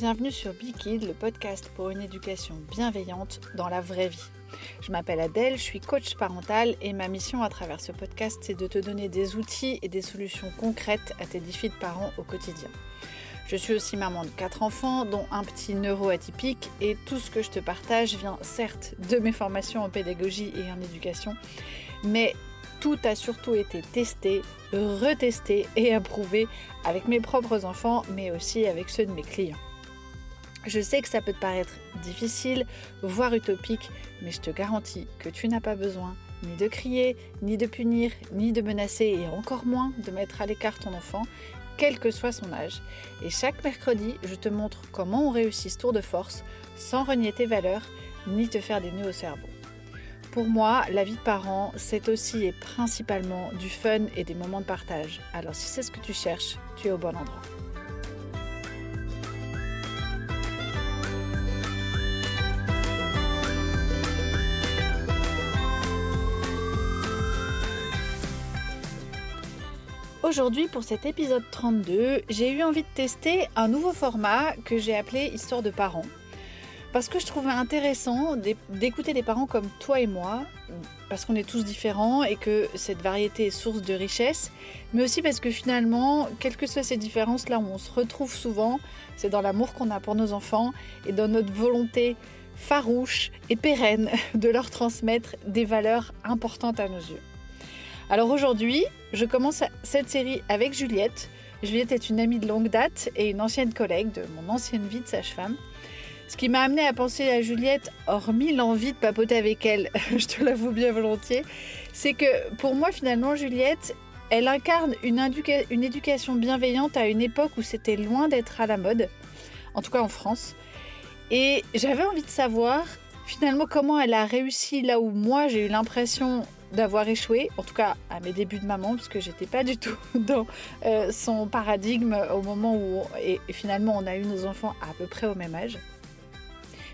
bienvenue sur Kid, le podcast pour une éducation bienveillante dans la vraie vie. Je m'appelle Adèle, je suis coach parental et ma mission à travers ce podcast, c'est de te donner des outils et des solutions concrètes à tes défis de parents au quotidien. Je suis aussi maman de quatre enfants, dont un petit neuroatypique, et tout ce que je te partage vient certes de mes formations en pédagogie et en éducation, mais tout a surtout été testé, retesté et approuvé avec mes propres enfants, mais aussi avec ceux de mes clients. Je sais que ça peut te paraître difficile, voire utopique, mais je te garantis que tu n'as pas besoin ni de crier, ni de punir, ni de menacer, et encore moins de mettre à l'écart ton enfant, quel que soit son âge. Et chaque mercredi, je te montre comment on réussit ce tour de force sans renier tes valeurs, ni te faire des nœuds au cerveau. Pour moi, la vie de parent, c'est aussi et principalement du fun et des moments de partage. Alors si c'est ce que tu cherches, tu es au bon endroit. Aujourd'hui, pour cet épisode 32, j'ai eu envie de tester un nouveau format que j'ai appelé Histoire de parents parce que je trouvais intéressant d'écouter des parents comme toi et moi, parce qu'on est tous différents et que cette variété est source de richesse, mais aussi parce que finalement, quelles que soient ces différences, là où on se retrouve souvent, c'est dans l'amour qu'on a pour nos enfants et dans notre volonté farouche et pérenne de leur transmettre des valeurs importantes à nos yeux. Alors aujourd'hui, je commence cette série avec Juliette. Juliette est une amie de longue date et une ancienne collègue de mon ancienne vie de sage-femme. Ce qui m'a amené à penser à Juliette, hormis l'envie de papoter avec elle, je te l'avoue bien volontiers, c'est que pour moi finalement Juliette, elle incarne une, une éducation bienveillante à une époque où c'était loin d'être à la mode, en tout cas en France. Et j'avais envie de savoir finalement comment elle a réussi là où moi j'ai eu l'impression d'avoir échoué, en tout cas à mes débuts de maman, parce que j'étais pas du tout dans euh, son paradigme au moment où et finalement on a eu nos enfants à peu près au même âge.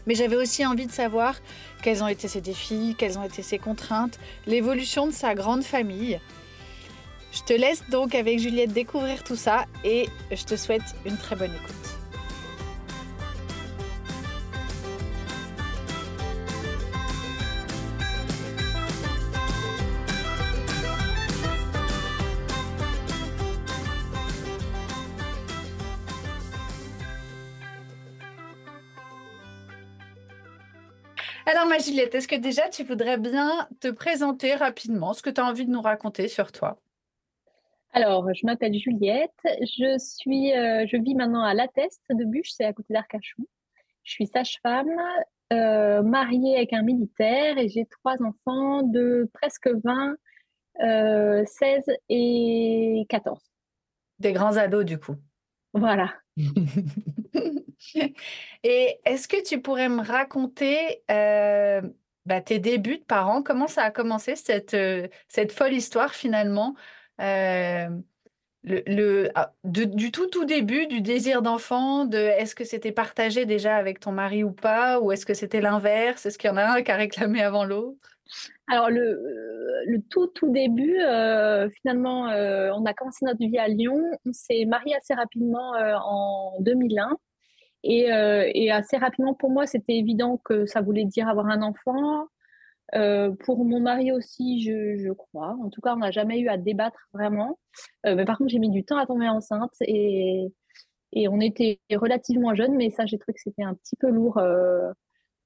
Mais j'avais aussi envie de savoir quels ont été ses défis, quelles ont été ses contraintes, l'évolution de sa grande famille. Je te laisse donc avec Juliette découvrir tout ça et je te souhaite une très bonne écoute. Alors, ma Juliette, est-ce que déjà tu voudrais bien te présenter rapidement ce que tu as envie de nous raconter sur toi? Alors, je m'appelle Juliette. Je, suis, euh, je vis maintenant à La Teste de Bûche, c'est à côté d'Arcachon. Je suis sage-femme, euh, mariée avec un militaire et j'ai trois enfants de presque 20, 16 euh, et 14. Des grands ados, du coup. Voilà. Et est-ce que tu pourrais me raconter euh, bah, tes débuts de parents? Comment ça a commencé cette, euh, cette folle histoire finalement? Euh, le, ah, du tout tout début, du désir d'enfant, de est-ce que c'était partagé déjà avec ton mari ou pas, ou est-ce que c'était l'inverse? Est-ce qu'il y en a un qui a réclamé avant l'autre? Alors le, le tout tout début, finalement, on a commencé notre vie à Lyon. On s'est marié assez rapidement en 2001. Euh, et, assez rapidement, pour moi, c'était évident que ça voulait dire avoir un enfant. Euh, pour mon mari aussi, je, crois. En tout cas, on n'a jamais eu à débattre vraiment. Euh, mais par contre, j'ai mis du temps à tomber enceinte et, et on était relativement jeunes, mais ça, j'ai trouvé que c'était un petit peu lourd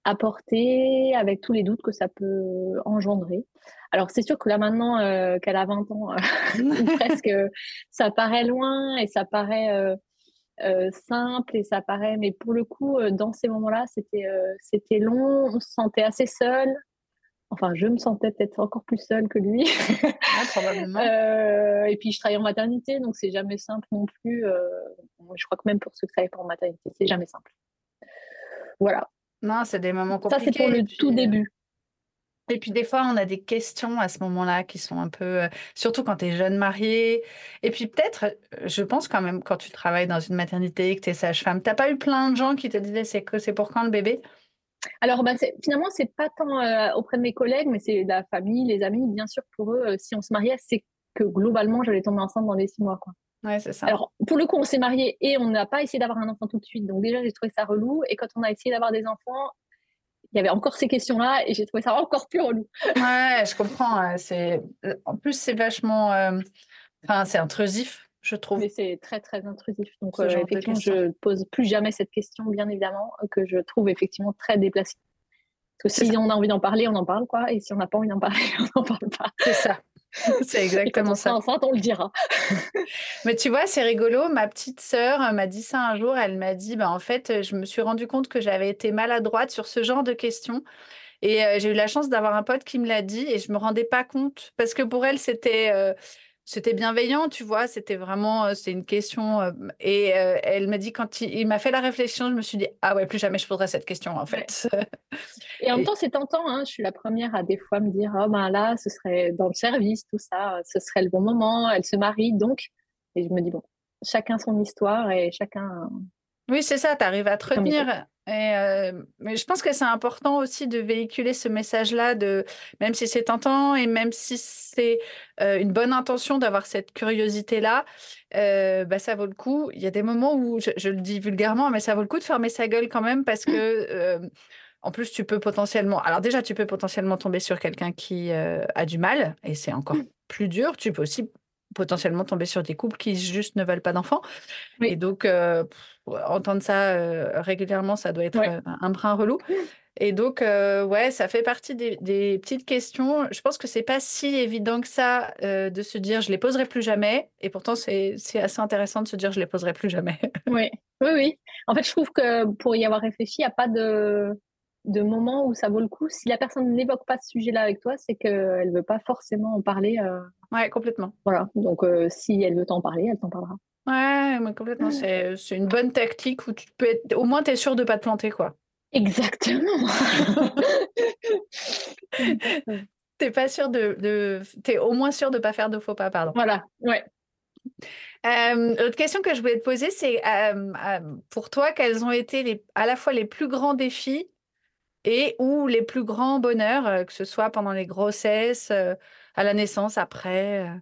à porter avec tous les doutes que ça peut engendrer. Alors, c'est sûr que là, maintenant qu'elle a 20 ans, presque, ça paraît loin et ça paraît euh, simple et ça paraît, mais pour le coup, euh, dans ces moments-là, c'était euh, c'était long, on se sentait assez seul. Enfin, je me sentais peut-être encore plus seule que lui. probablement. et puis, je travaille en maternité, donc c'est jamais simple non plus. je crois que même pour ceux qui travaillent pas en maternité, c'est jamais simple. Voilà. Non, c'est des moments compliqués. Ça, c'est pour le tout début. Et puis des fois, on a des questions à ce moment-là qui sont un peu, euh, surtout quand tu es jeune mariée. Et puis peut-être, euh, je pense quand même, quand tu travailles dans une maternité, que tu es sage-femme, tu pas eu plein de gens qui te disaient c'est que c'est pour quand le bébé? Alors bah, finalement, c'est pas tant euh, auprès de mes collègues, mais c'est la famille, les amis. Bien sûr, pour eux, si on se mariait, c'est que globalement, j'allais tomber enceinte dans les six mois. Quoi. Ouais, c'est ça. Alors, pour le coup, on s'est mariés et on n'a pas essayé d'avoir un enfant tout de suite. Donc, déjà, j'ai trouvé ça relou. Et quand on a essayé d'avoir des enfants, il y avait encore ces questions-là et j'ai trouvé ça encore plus relou. Ouais, je comprends. C'est... En plus, c'est vachement. euh, Enfin, c'est intrusif, je trouve. Mais c'est très, très intrusif. Donc, euh, effectivement, je ne pose plus jamais cette question, bien évidemment, que je trouve effectivement très déplacée. Parce que si on a envie d'en parler, on en parle, quoi. Et si on n'a pas envie d'en parler, on n'en parle pas. C'est ça. C'est exactement ça. enceinte, on le dira. Mais tu vois, c'est rigolo. Ma petite sœur m'a dit ça un jour. Elle m'a dit, bah, en fait, je me suis rendu compte que j'avais été maladroite sur ce genre de questions. Et euh, j'ai eu la chance d'avoir un pote qui me l'a dit et je me rendais pas compte parce que pour elle, c'était euh, c'était bienveillant, tu vois. C'était vraiment, euh, c'est une question. euh, et euh, elle m'a dit quand il, il m'a fait la réflexion, je me suis dit, ah ouais, plus jamais je poserai cette question en Ouais. fait. Et en même Et- temps, c'est tentant. Hein. Je suis la première à des fois me dire, oh ben là, ce serait dans le service, tout ça, ce serait le bon moment. Elle se marie, donc. Et je me dis, bon, chacun son histoire et chacun. Oui, c'est ça, tu arrives à te retenir. Et, euh, mais je pense que c'est important aussi de véhiculer ce message-là, de même si c'est tentant et même si c'est euh, une bonne intention d'avoir cette curiosité-là, euh, bah, ça vaut le coup. Il y a des moments où, je, je le dis vulgairement, mais ça vaut le coup de fermer sa gueule quand même parce que, euh, en plus, tu peux potentiellement. Alors, déjà, tu peux potentiellement tomber sur quelqu'un qui a du mal et c'est encore plus dur. Tu peux aussi potentiellement tomber sur des couples qui juste ne veulent pas d'enfants. Oui. Et donc, euh, entendre ça euh, régulièrement, ça doit être Ouais. euh, un brin relou. Et donc, ouais, ça fait partie des, des petites questions. Je pense que c'est pas si évident que ça de se dire je les poserai plus jamais. Et pourtant, c'est c'est assez intéressant de se dire je les poserai plus jamais. Oui, oui, oui. En fait, je trouve que pour y avoir réfléchi, il n'y a pas de, de moment où ça vaut le coup. Si la personne n'évoque pas ce sujet-là avec toi, c'est qu'elle ne veut pas forcément en parler. euh, ouais, complètement. voilà. Donc, euh, si elle veut t'en parler, elle t'en parlera. Ouais, mais complètement. C'est c'est une bonne tactique où tu peux être. Au moins, tu es sûr de pas te planter, quoi. Exactement. T'es pas sûr de, de... T'es au moins sûr de pas faire de faux pas, pardon. voilà. Ouais. Euh, L'autre question que je voulais te poser, c'est euh, euh, pour toi, quels ont été les, à la fois les plus grands défis et ou les plus grands bonheurs, euh, que ce soit pendant les grossesses, euh, à la naissance, après euh.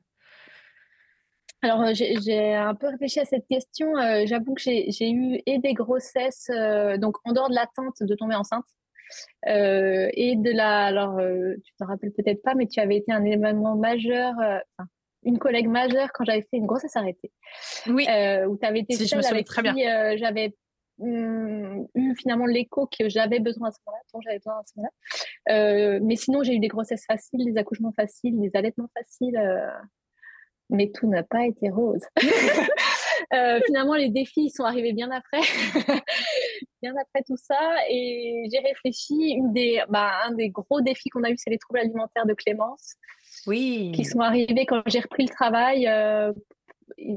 Alors, j'ai un peu réfléchi à cette question. Euh, J'avoue que j'ai eu et des grossesses, euh, donc en dehors de l'attente de tomber enceinte, euh, et de la. Alors, tu te rappelles peut-être pas, mais tu avais été un événement majeur, enfin, une collègue majeure quand j'avais fait une grossesse arrêtée, Oui, où tu avais été Si, je me seule avec très qui j'avais eu finalement l'écho que j'avais besoin à ce moment-là, dont j'avais besoin à ce moment-là. Euh, mais sinon, j'ai eu des grossesses faciles, des accouchements faciles, des allaitements faciles. euh, mais tout n'a pas été rose. Euh, finalement, les défis ils sont arrivés bien après, bien après tout ça, et j'ai réfléchi. Une des, bah, un des gros défis qu'on a eu, c'est les troubles alimentaires de Clémence, oui. qui sont arrivés quand j'ai repris le travail. euh,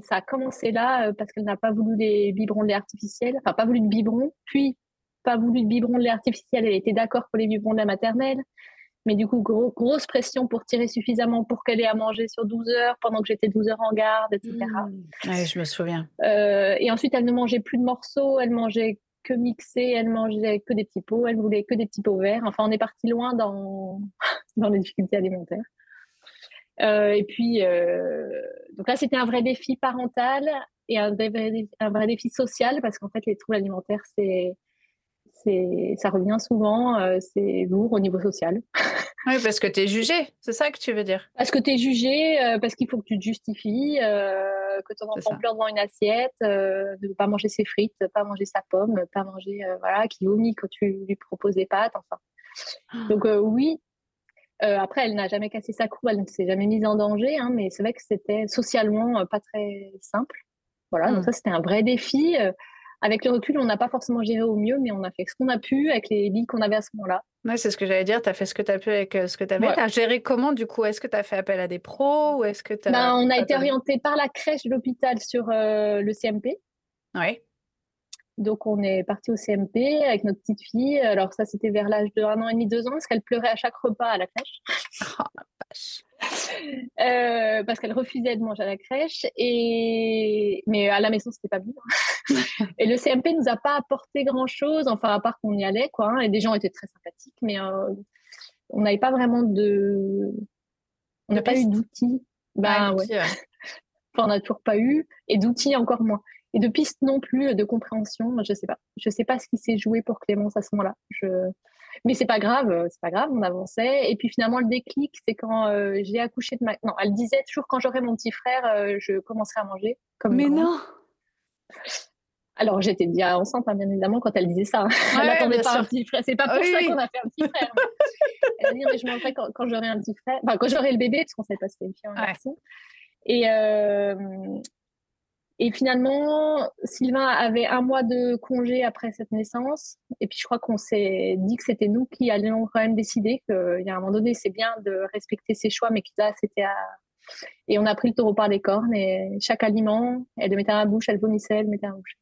ça a commencé là euh, parce qu'elle n'a pas voulu les biberons de lait artificiel, enfin pas voulu de biberon, puis pas voulu de biberon de lait artificiel. Elle était d'accord pour les biberons de la maternelle. Mais du coup, gros- grosse pression pour tirer suffisamment pour qu'elle ait à manger sur 12 heures pendant que j'étais 12 heures en garde, etc. Mmh. Ouais, je me souviens. Euh, et ensuite, elle ne mangeait plus de morceaux, elle mangeait que mixé, elle mangeait que des petits pots, elle voulait que des petits pots verts. Enfin, on est parti loin dans, dans les difficultés alimentaires. Euh, et puis, euh, donc là, c'était un vrai défi parental et un vrai, vrai- un vrai défi social parce qu'en fait, les troubles alimentaires, c'est, ça revient souvent, euh, c'est lourd au niveau social. Oui, parce que tu es jugé, c'est ça que tu veux dire? Parce que tu es jugé, euh, parce qu'il faut que tu te justifies, euh, que ton enfant pleure devant une assiette, de ne pas manger ses frites, pas manger sa pomme, pas manger, voilà, qui vomit quand tu lui proposes des pâtes, enfin. Donc euh, oui, Euh, après, elle n'a jamais cassé sa croûte, elle ne s'est jamais mise en danger, hein, mais c'est vrai que c'était socialement euh, pas très simple. Voilà, donc ça, c'était un vrai défi. Euh, avec le recul, on n'a pas forcément géré au mieux, mais on a fait ce qu'on a pu avec les billes qu'on avait à ce moment-là. Ouais, c'est ce que j'allais dire. Tu as fait ce que tu as pu avec euh, ce que tu avais. Ouais. Tu as géré comment, du coup? Est-ce que tu as fait appel à des pros ou est-ce que tu Ben, on a été orienté par la crèche de l'hôpital sur euh, le CMP. Oui. Donc, on est parti au CMP avec notre petite fille. Alors, ça, c'était vers l'âge de un an et demi, deux ans, parce qu'elle pleurait à chaque repas à la crèche. Oh, la vache. Euh, parce qu'elle refusait de manger à la crèche. Et... Mais à la maison, c'était pas bien. et le CMP nous a pas apporté grand-chose, enfin, à part qu'on y allait, quoi. hein, et des gens étaient très sympathiques, mais euh, on n'avait pas vraiment de. On n'a pas eu d'outils. Ah, ouais. petit, ouais. Enfin, on n'a toujours pas eu, et d'outils encore moins. Et de pistes non plus, de compréhension, je sais pas. Je sais pas ce qui s'est joué pour Clémence à ce moment-là. Je... Mais c'est pas grave, c'est pas grave, on avançait. Et puis finalement, le déclic, c'est quand euh, j'ai accouché de ma. Non, elle disait toujours quand j'aurai mon petit frère, euh, je commencerai à manger. Comme Mais non alors, j'étais déjà enceinte, hein, bien évidemment, quand elle disait ça. elle n'attendait pas un petit frère. C'est pas pour ça qu'on a fait un petit frère. elle a dit, mais je mangerai quand, quand j'aurai un petit frère. Enfin, quand j'aurai le bébé, parce qu'on ne savait pas si c'était une fille ou un garçon. Et, euh, et finalement, Sylvain avait un mois de congé après cette naissance. Et puis, je crois qu'on s'est dit que c'était nous qui allions quand même décider qu'il y a un moment donné, c'est bien de respecter ses choix, mais que là, c'était à. Et on a pris le taureau par les cornes. Et chaque aliment, elle le mettait à la bouche, elle vomissait, elle le mettait à la bouche.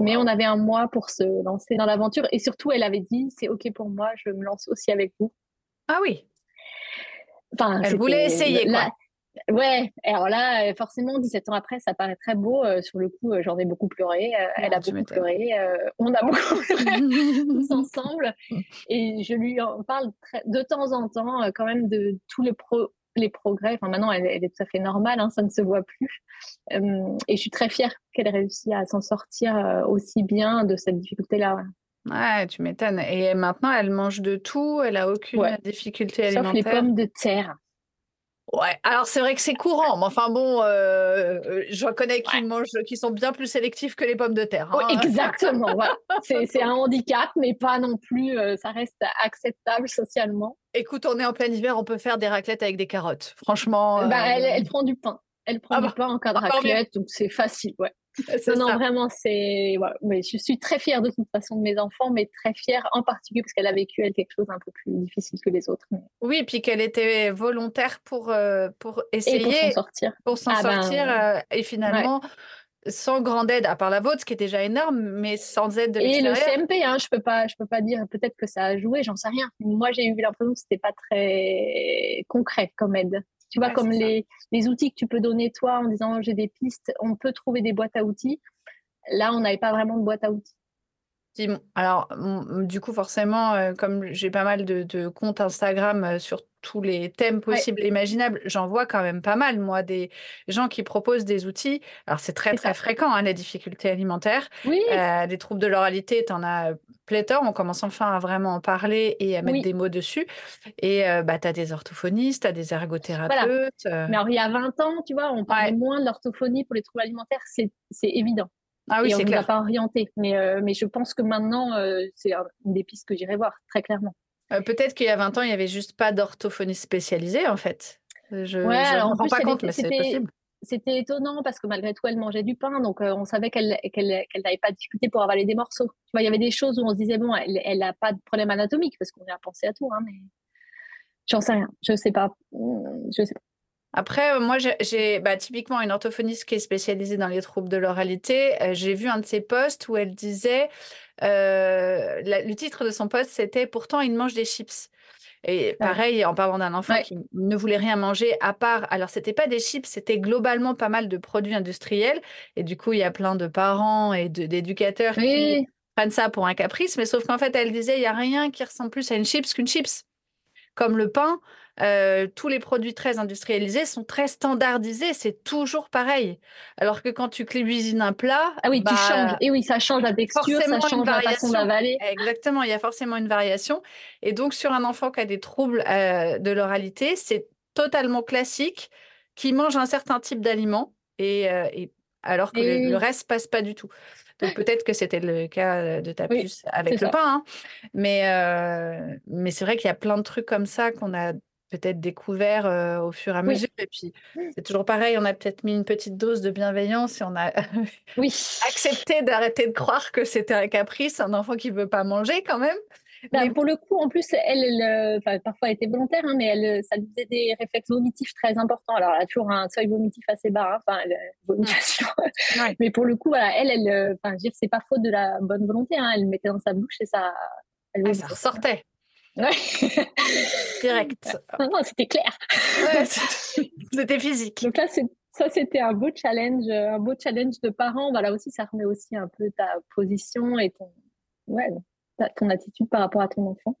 Mais on avait un mois pour se lancer dans l'aventure. Et surtout, elle avait dit c'est OK pour moi, je me lance aussi avec vous. Ah oui. Enfin, elle voulait essayer, quoi. Ouais, alors là, forcément, 17 ans après, ça paraît très beau. Euh, sur le coup, euh, j'en ai beaucoup pleuré. Euh, elle a beaucoup pleuré. on a beaucoup pleuré tous ensemble. Et je lui en parle de temps en temps, quand même, de tous les, pro les progrès. Enfin, maintenant, elle, est tout à fait normale, hein, ça ne se voit plus. et je suis très fière qu'elle ait réussi à s'en sortir aussi bien de cette difficulté-là. Ouais. tu m'étonnes. Et maintenant, elle mange de tout, elle a aucune difficulté alimentaire. Sauf les pommes de terre. Ouais, alors c'est vrai que c'est courant, mais enfin bon, euh, euh, je reconnais qu'ils mangent, qui sont bien plus sélectifs que les pommes de terre. Hein. exactement, c'est un handicap, mais pas non plus, euh, ça reste acceptable socialement. Écoute, on est en plein hiver, on peut faire des raclettes avec des carottes. Franchement. Bah, elle, prend du pain. Elle prend ah du pain en cas de raclette, donc c'est facile, ouais. Non, vraiment, c'est. mais je suis très fière de toute façon de mes enfants, mais très fière en particulier parce qu'elle a vécu elle quelque chose un peu plus difficile que les autres. Oui, et puis qu'elle était volontaire pour, euh, pour essayer. pour s'en sortir. Pour s'en ah ben, sortir. Euh, et finalement. Sans grande aide, à part la vôtre, ce qui est déjà énorme, mais sans aide de. Et le CMP, hein, je peux pas, je peux pas dire. Peut-être que ça a joué, j'en sais rien. Moi, j'ai eu l'impression que c'était pas très concret comme aide. Tu vois, comme les, les, outils que tu peux donner toi en disant j'ai des pistes, on peut trouver des boîtes à outils. Là, on n'avait pas vraiment de boîte à outils. Alors, du coup, forcément, euh, comme j'ai pas mal de, comptes Instagram euh, sur tous les thèmes possibles et imaginables, j'en vois quand même pas mal, moi, des gens qui proposent des outils. Alors, c'est très, très fréquent, hein, les difficultés alimentaires. Oui. Euh, troubles de l'oralité, tu en as pléthore. On commence enfin à vraiment en parler et à mettre des mots dessus. Et bah, tu as des orthophonistes, tu as des ergothérapeutes. Mais alors, il y a 20 ans, tu vois, on parlait moins de l'orthophonie pour les troubles alimentaires, c'est évident. Ah oui, clair. On ne pas orienté. Mais, euh, mais je pense que maintenant, euh, c'est une des pistes que j'irai voir, très clairement. Euh, peut-être qu'il y a 20 ans, il n'y avait juste pas d'orthophonie spécialisée, en fait. Je ne me rends pas compte, mais c'est possible. C'était étonnant parce que malgré tout, elle mangeait du pain, donc on savait qu'elle n'avait pas discuté pour avaler des morceaux. Tu vois, il y avait des choses où on se disait, bon, elle n'a pas de problème anatomique, parce qu'on a pensé à tout, hein, mais j'en sais rien. Je ne sais pas. Je sais pas. Après, euh, moi, j'ai bah, typiquement une orthophoniste qui est spécialisée dans les troubles de l'oralité. Euh, j'ai vu un de ses posts où elle disait, euh, le titre de son post, c'était Pourtant, il mange des chips. Et pareil, en parlant d'un enfant qui ne voulait rien manger à part, alors c'était pas des chips, c'était globalement pas mal de produits industriels. Et du coup, il y a plein de parents et d'éducateurs qui prennent ça pour un caprice. Mais sauf qu'en fait, elle disait, il y a rien qui ressemble plus à une chips qu'une chips. Comme le pain, euh, tous les produits très industrialisés sont très standardisés, c'est toujours pareil. Alors que quand tu cuisines un plat, ah oui, tu bah, changes. Et oui, ça change la texture, ça change la façon d'avaler. Exactement, il y a forcément une variation. Et donc sur un enfant qui a des troubles euh, de l'oralité, c'est totalement classique qui mange un certain type d'aliment et, euh, alors que le, reste passe pas du tout. Donc peut-être que c'était le cas de ta puce avec le pain, hein. mais, mais c'est vrai qu'il y a plein de trucs comme ça qu'on a peut-être découvert au fur et à mesure. Et puis, c'est toujours pareil, on a peut-être mis une petite dose de bienveillance et on a oui. accepté d'arrêter de croire que c'était un caprice, un enfant qui veut pas manger quand même. Bah, mais pour le coup, en plus, elle, parfois elle était volontaire, hein, mais elle, ça lui faisait des réflexes vomitifs très importants. Alors, elle a toujours un seuil vomitif assez bas, hein, vomitation. mais pour le coup, voilà, elle, elle, enfin, je c'est pas faute de la bonne volonté. Hein, elle le mettait dans sa bouche et ça, ah, ça ressortait. Direct. Non, c'était clair. c'était physique. Donc là, ça, c'était un beau challenge, un beau challenge de parents. Voilà aussi, ça remet aussi un peu ta position et ton, ouais, ton attitude par rapport à ton enfant.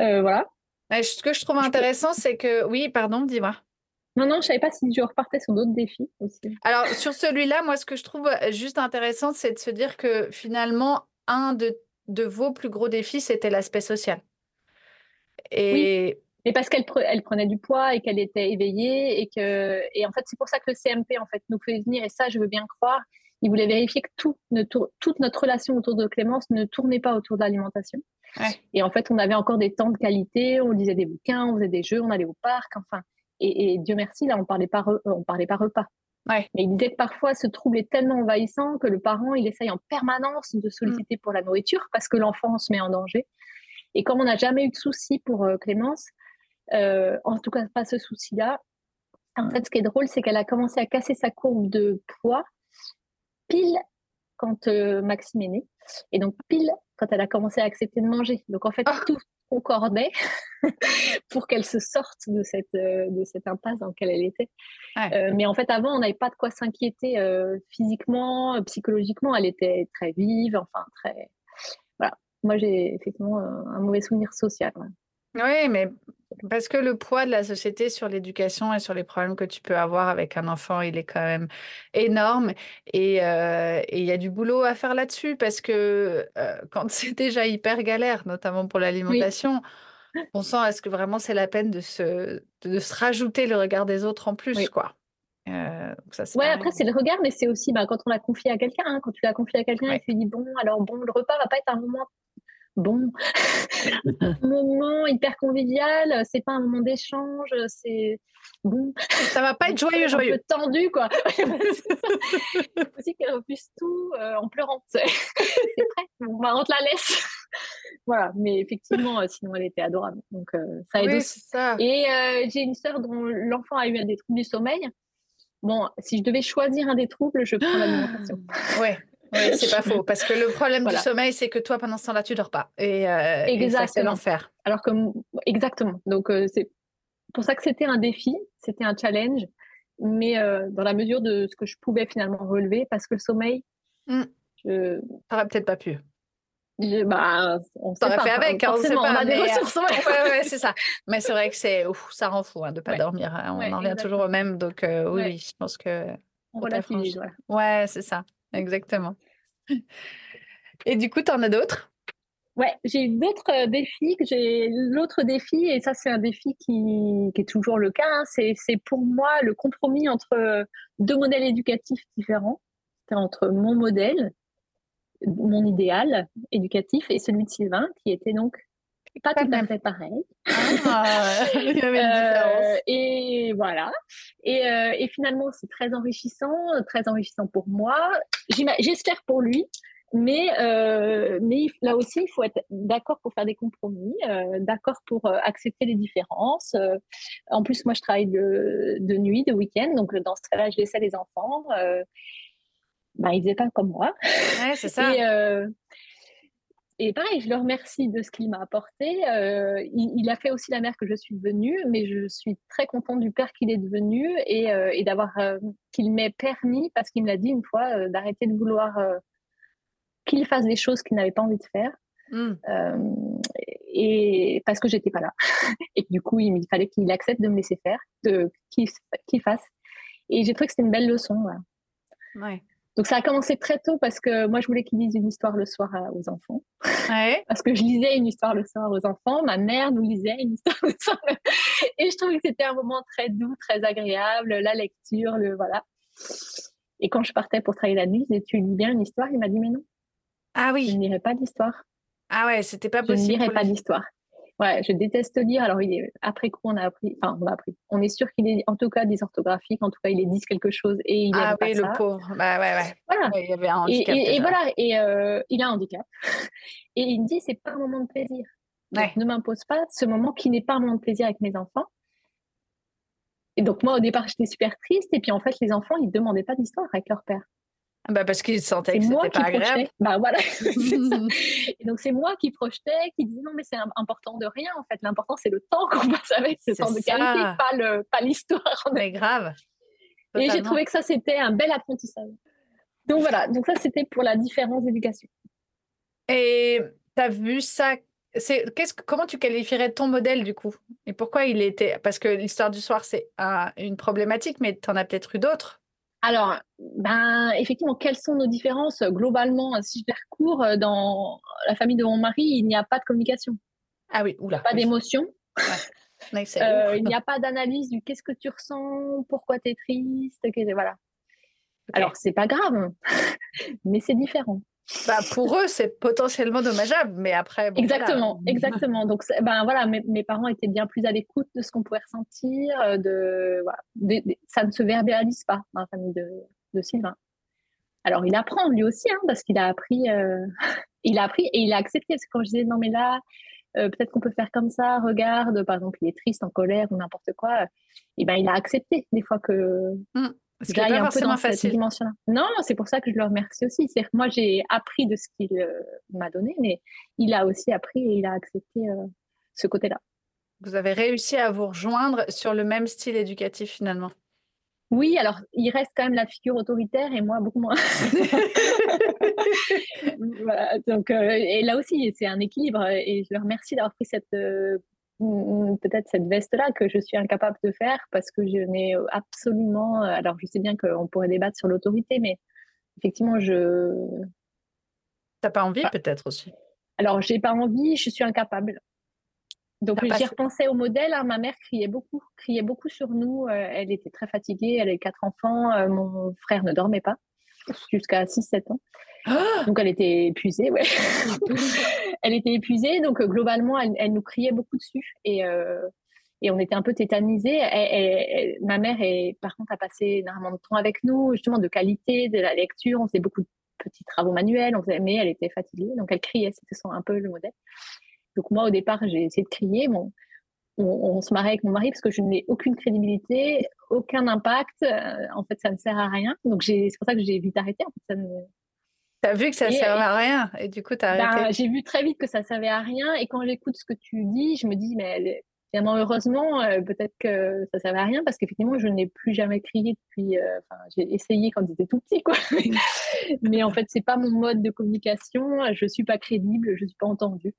Euh, voilà. Ce que je trouve intéressant, c'est que, oui, pardon, dis-moi. Non, non, je savais pas si je repartais sur d'autres défis aussi. Alors, sur celui-là, moi, ce que je trouve juste intéressant, c'est de se dire que finalement, un de, de vos plus gros défis, c'était l'aspect social. Et... Mais parce qu'elle elle prenait du poids et qu'elle était éveillée et que et en fait c'est pour ça que le CMP en fait nous fait venir et ça je veux bien croire il voulait vérifier que tout ne toute notre relation autour de Clémence ne tournait pas autour de l'alimentation. Et en fait on avait encore des temps de qualité on lisait des bouquins on faisait des jeux on allait au parc enfin et, Dieu merci là on parlait pas on parlait pas repas. Mais il disait que parfois ce trouble est tellement envahissant que le parent il essaye en permanence de solliciter pour la nourriture parce que l'enfant se met en danger et comme on n'a jamais eu de souci pour euh, Clémence, euh, en tout cas pas ce souci-là, en fait, ce qui est drôle, c'est qu'elle a commencé à casser sa courbe de poids pile quand euh, Maxime est né. Et donc, pile quand elle a commencé à accepter de manger. Donc, en fait, ah. tout concordait pour qu'elle se sorte de cette, de cette impasse dans laquelle elle était. mais en fait, avant, on n'avait pas de quoi s'inquiéter physiquement, psychologiquement. Elle était très vive, enfin, très moi, j'ai effectivement un, mauvais souvenir social. Oui, mais parce que le poids de la société sur l'éducation et sur les problèmes que tu peux avoir avec un enfant, il est quand même énorme. Et euh, il y a du boulot à faire là-dessus parce que euh, quand c'est déjà hyper galère, notamment pour l'alimentation, on sent est-ce que vraiment c'est la peine de se, de, se rajouter le regard des autres en plus, quoi? Euh, ça, ouais, après, c'est le regard, mais c'est aussi bah, quand on l'a confié à quelqu'un. Hein, quand tu l'as confié à quelqu'un et tu lui dis Bon, alors, bon, le repas va pas être un moment bon, un moment hyper convivial, c'est pas un moment d'échange, c'est bon. Ça va pas être joyeux, joyeux. Un peu tendu, quoi. c'est aussi qu'elle refuse tout euh, en pleurant. C'est prêt, on, va, on te la laisse. voilà, mais effectivement, euh, sinon elle était adorable. Donc euh, ça aide aussi. Ça. Et j'ai une sœur dont l'enfant a eu des troubles du sommeil. Bon, si je devais choisir un des troubles, je prends l'alimentation. ouais, oui, c'est pas faux. Parce que le problème du sommeil, c'est que toi, pendant ce temps-là, tu dors pas. Et, euh, exactement. l'enfer. Alors que, exactement. Donc, euh, c'est pour ça que c'était un défi, c'était un challenge, mais euh, dans la mesure de ce que je pouvais finalement relever, parce que le sommeil, mmh. je... n'aurais peut-être pas pu. Je, bah, on fait avec, hein, on, sait pas, on a des ressources. ouais, ouais, c'est ça. Mais c'est vrai que c'est, ça rend fou hein, de pas dormir. Hein. On en revient toujours au même, donc oui, oui, je pense que. On relativise, Ouais, c'est ça, exactement. Et du coup, tu en as d'autres? Ouais, j'ai d'autres euh, défis. J'ai l'autre défi, et ça c'est un défi qui, est toujours le cas. Hein, c'est pour moi le compromis entre deux modèles éducatifs différents, entre mon modèle, mon idéal éducatif, et celui de Sylvain, qui était donc pas tout à fait pareil. Ah, il y avait une différence. Euh, et voilà. Et, euh, et finalement, c'est très enrichissant, très enrichissant pour moi. J'espère pour lui. Mais, euh, mais là aussi, il faut être d'accord pour faire des compromis, d'accord pour accepter les différences. en plus, moi, je travaille de, de nuit, de week-end, donc dans ce cas-là, je laissais les enfants. Ben, ils faisaient pas comme moi. Ouais, c'est ça. Et, et pareil, je le remercie de ce qu'il m'a apporté. Euh, il, a fait aussi la mère que je suis devenue, mais je suis très contente du père qu'il est devenu et, euh, d'avoir euh, qu'il m'ait permis, parce qu'il me l'a dit une fois, d'arrêter de vouloir qu'il fasse des choses qu'il n'avait pas envie de faire. Mmh. et parce que j'étais pas là. et du coup, il, fallait qu'il accepte de me laisser faire, de qu'il fasse. Et j'ai trouvé que c'était une belle leçon. Ouais. Donc ça a commencé très tôt parce que moi je voulais qu'ils lisent une histoire le soir aux enfants. parce que je lisais une histoire le soir aux enfants, ma mère nous lisait une histoire le soir. Et je trouvais que c'était un moment très doux, très agréable, la lecture, le voilà. Et quand je partais pour travailler la nuit, je disais, tu lis bien une histoire? Il m'a dit mais non. Ah oui. Je n'irai pas d'histoire. Ah ouais, c'était pas possible. Je ne lirai pas d'histoire. Ouais, je déteste lire. Alors, il est, après coup, on a appris, enfin, on a appris. On est sûr qu'il est, en tout cas, dysorthographique. En tout cas, il est dit quelque chose et il Ah oui, le pauvre. Bah ouais, ouais. Voilà. il y avait un handicap. Et, voilà, et euh, il a un handicap. Et il me dit, c'est pas un moment de plaisir. ne m'impose pas ce moment qui n'est pas un moment de plaisir avec mes enfants. Et donc, moi, au départ, j'étais super triste. Et puis, en fait, les enfants, ils ne demandaient pas d'histoire avec leur père. Bah parce qu'ils sentaient que c'était pas agréable. Bah voilà. et donc c'est moi qui projetais, qui disais non mais c'est important de rien en fait. L'important c'est le temps qu'on passe avec, ce temps de qualité, pas le pas l'histoire. Mais grave. Et j'ai trouvé que ça c'était un bel apprentissage. Donc voilà. Donc ça c'était pour la différence d'éducation. Et tu as vu ça c'est qu'est-ce comment tu qualifierais ton modèle du coup? Et pourquoi il était Parce que l'histoire du soir, c'est une problématique, mais tu en as peut-être eu d'autres alors, ben, effectivement, quelles sont nos différences? Globalement, si je fais court, dans la famille de mon mari, il n'y a pas de communication. Ah oui, oula. Pas d'émotion. Euh, il n'y a pas d'analyse du qu'est-ce que tu ressens, pourquoi tu es triste, voilà. Alors, c'est pas grave, mais c'est différent. Bah, pour eux, c'est potentiellement dommageable, mais après. exactement, exactement. Donc, ben voilà, mes, parents étaient bien plus à l'écoute de ce qu'on pouvait ressentir. Euh, de, ça ne se verbalise pas dans la famille de, de Sylvain. Alors, il apprend lui aussi, hein, parce qu'il a appris, euh, il a appris et il a accepté. Parce que quand je disais non mais là, euh, peut-être qu'on peut faire comme ça. Regarde, par exemple, il est triste, en colère ou n'importe quoi. Et ben, il a accepté des fois que. Mmh. Ce qui pas forcément facile. Non, c'est pour ça que je le remercie aussi. C'est moi, j'ai appris de ce qu'il euh, m'a donné, mais il a aussi appris et il a accepté euh, ce côté-là. Vous avez réussi à vous rejoindre sur le même style éducatif finalement. Oui, alors il reste quand même la figure autoritaire et moi beaucoup moins. donc, euh, et là aussi, c'est un équilibre et je le remercie d'avoir pris cette peut-être cette veste-là que je suis incapable de faire parce que je n'ai absolument. Alors, je sais bien qu'on pourrait débattre sur l'autorité, mais effectivement, je. T'as pas envie, peut-être aussi? Alors, j'ai pas envie, je suis incapable. Donc, j'ai repensé au modèle. Hein. Ma mère criait beaucoup, criait beaucoup sur nous. Euh, elle était très fatiguée. Elle avait quatre enfants. Euh, mon frère ne dormait pas jusqu'à 6-7 ans. Ah donc elle était épuisée, ouais. elle était épuisée, donc euh, globalement, elle, nous criait beaucoup dessus et, euh, et on était un peu tétanisés. ma mère, est, par contre, a passé énormément de temps avec nous, justement de qualité, de la lecture. On faisait beaucoup de petits travaux manuels, on faisait, mais elle était fatiguée, donc elle criait. C'était un peu le modèle. Donc moi, au départ, j'ai essayé de crier. Bon, on, se marrait avec mon mari parce que je n'ai aucune crédibilité, aucun impact. Euh, en fait, ça ne sert à rien. Donc c'est pour ça que j'ai vite arrêté. En fait, T'as vu que ça ne servait à rien et du coup, tu as ben, arrêté. j'ai vu très vite que ça ne servait à rien et quand j'écoute ce que tu dis, je me dis, mais finalement, heureusement, euh, peut-être que ça ne servait à rien parce qu'effectivement, je n'ai plus jamais crié depuis. Euh, j'ai essayé quand j'étais tout petit, quoi. mais en fait, c'est pas mon mode de communication. Je ne suis pas crédible, je ne suis pas entendue.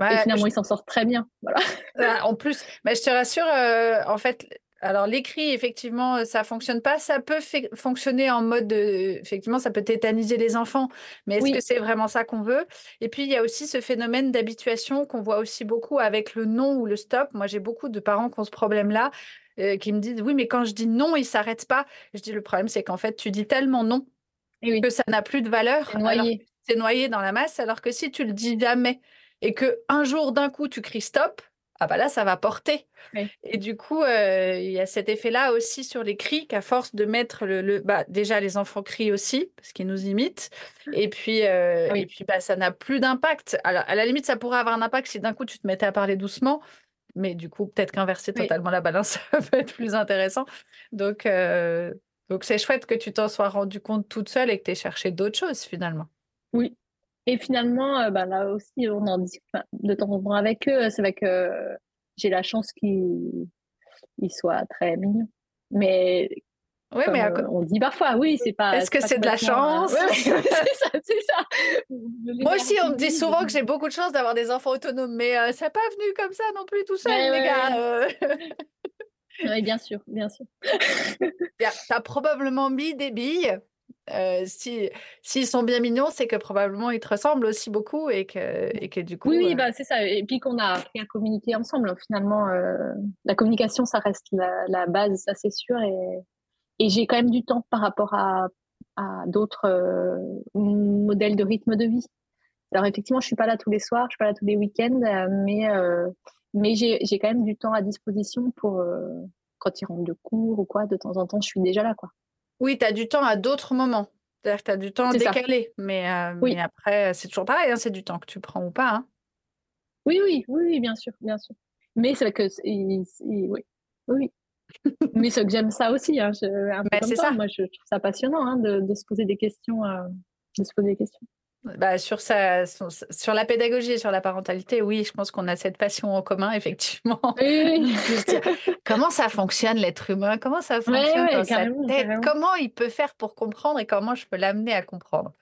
et finalement, il s'en sort très bien. Voilà. Ah, en plus, mais je te rassure, euh, en fait, alors l'écrit, effectivement, euh, ça fonctionne pas. Ça peut fonctionner en mode, effectivement, ça peut tétaniser les enfants, mais est-ce que c'est vraiment ça qu'on veut? Et puis il y a aussi ce phénomène d'habituation qu'on voit aussi beaucoup avec le non ou le stop. Moi, j'ai beaucoup de parents qui ont ce problème-là, euh, qui me disent oui, mais quand je dis non, ils s'arrêtent pas. Je dis le problème, c'est qu'en fait, tu dis tellement non que ça n'a plus de valeur. C'est noyé. C'est noyé dans la masse, alors que si tu le dis jamais et que un jour d'un coup tu cries stop, ah bah là, ça va porter. Et du coup, euh, il y a cet effet-là aussi sur les cris, qu'à force de mettre le, bah, déjà les enfants crient aussi parce qu'ils nous imitent, et puis euh, et puis bah ça n'a plus d'impact. Alors à la limite, ça pourrait avoir un impact si d'un coup tu te mettais à parler doucement, mais du coup peut-être qu'inverser totalement la balance, ça peut être plus intéressant. Donc euh, donc c'est chouette que tu t'en sois rendu compte toute seule et que tu aies cherché d'autres choses finalement. Oui, et finalement, euh, bah, là aussi, on en discute de temps en temps avec eux. C'est vrai que j'ai la chance qu'ils soient très mignons. Mais oui, mais euh, on dit parfois, oui, c'est pas. Est-ce que c'est de la chance? C'est ça, c'est ça. Moi aussi, on me dit souvent que j'ai beaucoup de chance d'avoir des enfants autonomes, mais euh, ça n'est pas venu comme ça non plus tout seul, les gars. oui, bien sûr, bien sûr. tu as probablement mis des billes euh, si s'ils sont bien mignons, c'est que probablement ils te ressemblent aussi beaucoup et que, et que du coup. Oui, oui, euh bah, c'est ça. Et puis qu'on a appris à communiquer ensemble. Finalement, euh, la communication, ça reste la, base, ça c'est sûr. Et, et j'ai quand même du temps par rapport à, à d'autres modèles de rythme de vie. Alors effectivement, je suis pas là tous les soirs, je suis pas là tous les week-ends, mais mais j'ai quand même du temps à disposition pour quand ils rentrent de cours ou quoi. De temps en temps, je suis déjà là, quoi. Oui, tu as du temps à d'autres moments. C'est-à-dire que tu as du temps décalé. Mais, euh, mais après, c'est toujours pareil, hein, c'est du temps que tu prends ou pas. Hein. Oui, oui, oui, bien sûr, bien sûr. Mais c'est que, oui, oui. mais c'est que j'aime ça aussi. Hein, c'est ça. Moi, je, trouve ça passionnant hein, de, de, se poser des questions, euh, de se poser des questions. Bah, sur, sa, sur, la pédagogie et sur la parentalité, oui, je pense qu'on a cette passion en commun, effectivement. comment ça fonctionne l'être humain? Comment ça fonctionne dans sa tête? Comment il peut faire pour comprendre et comment je peux l'amener à comprendre?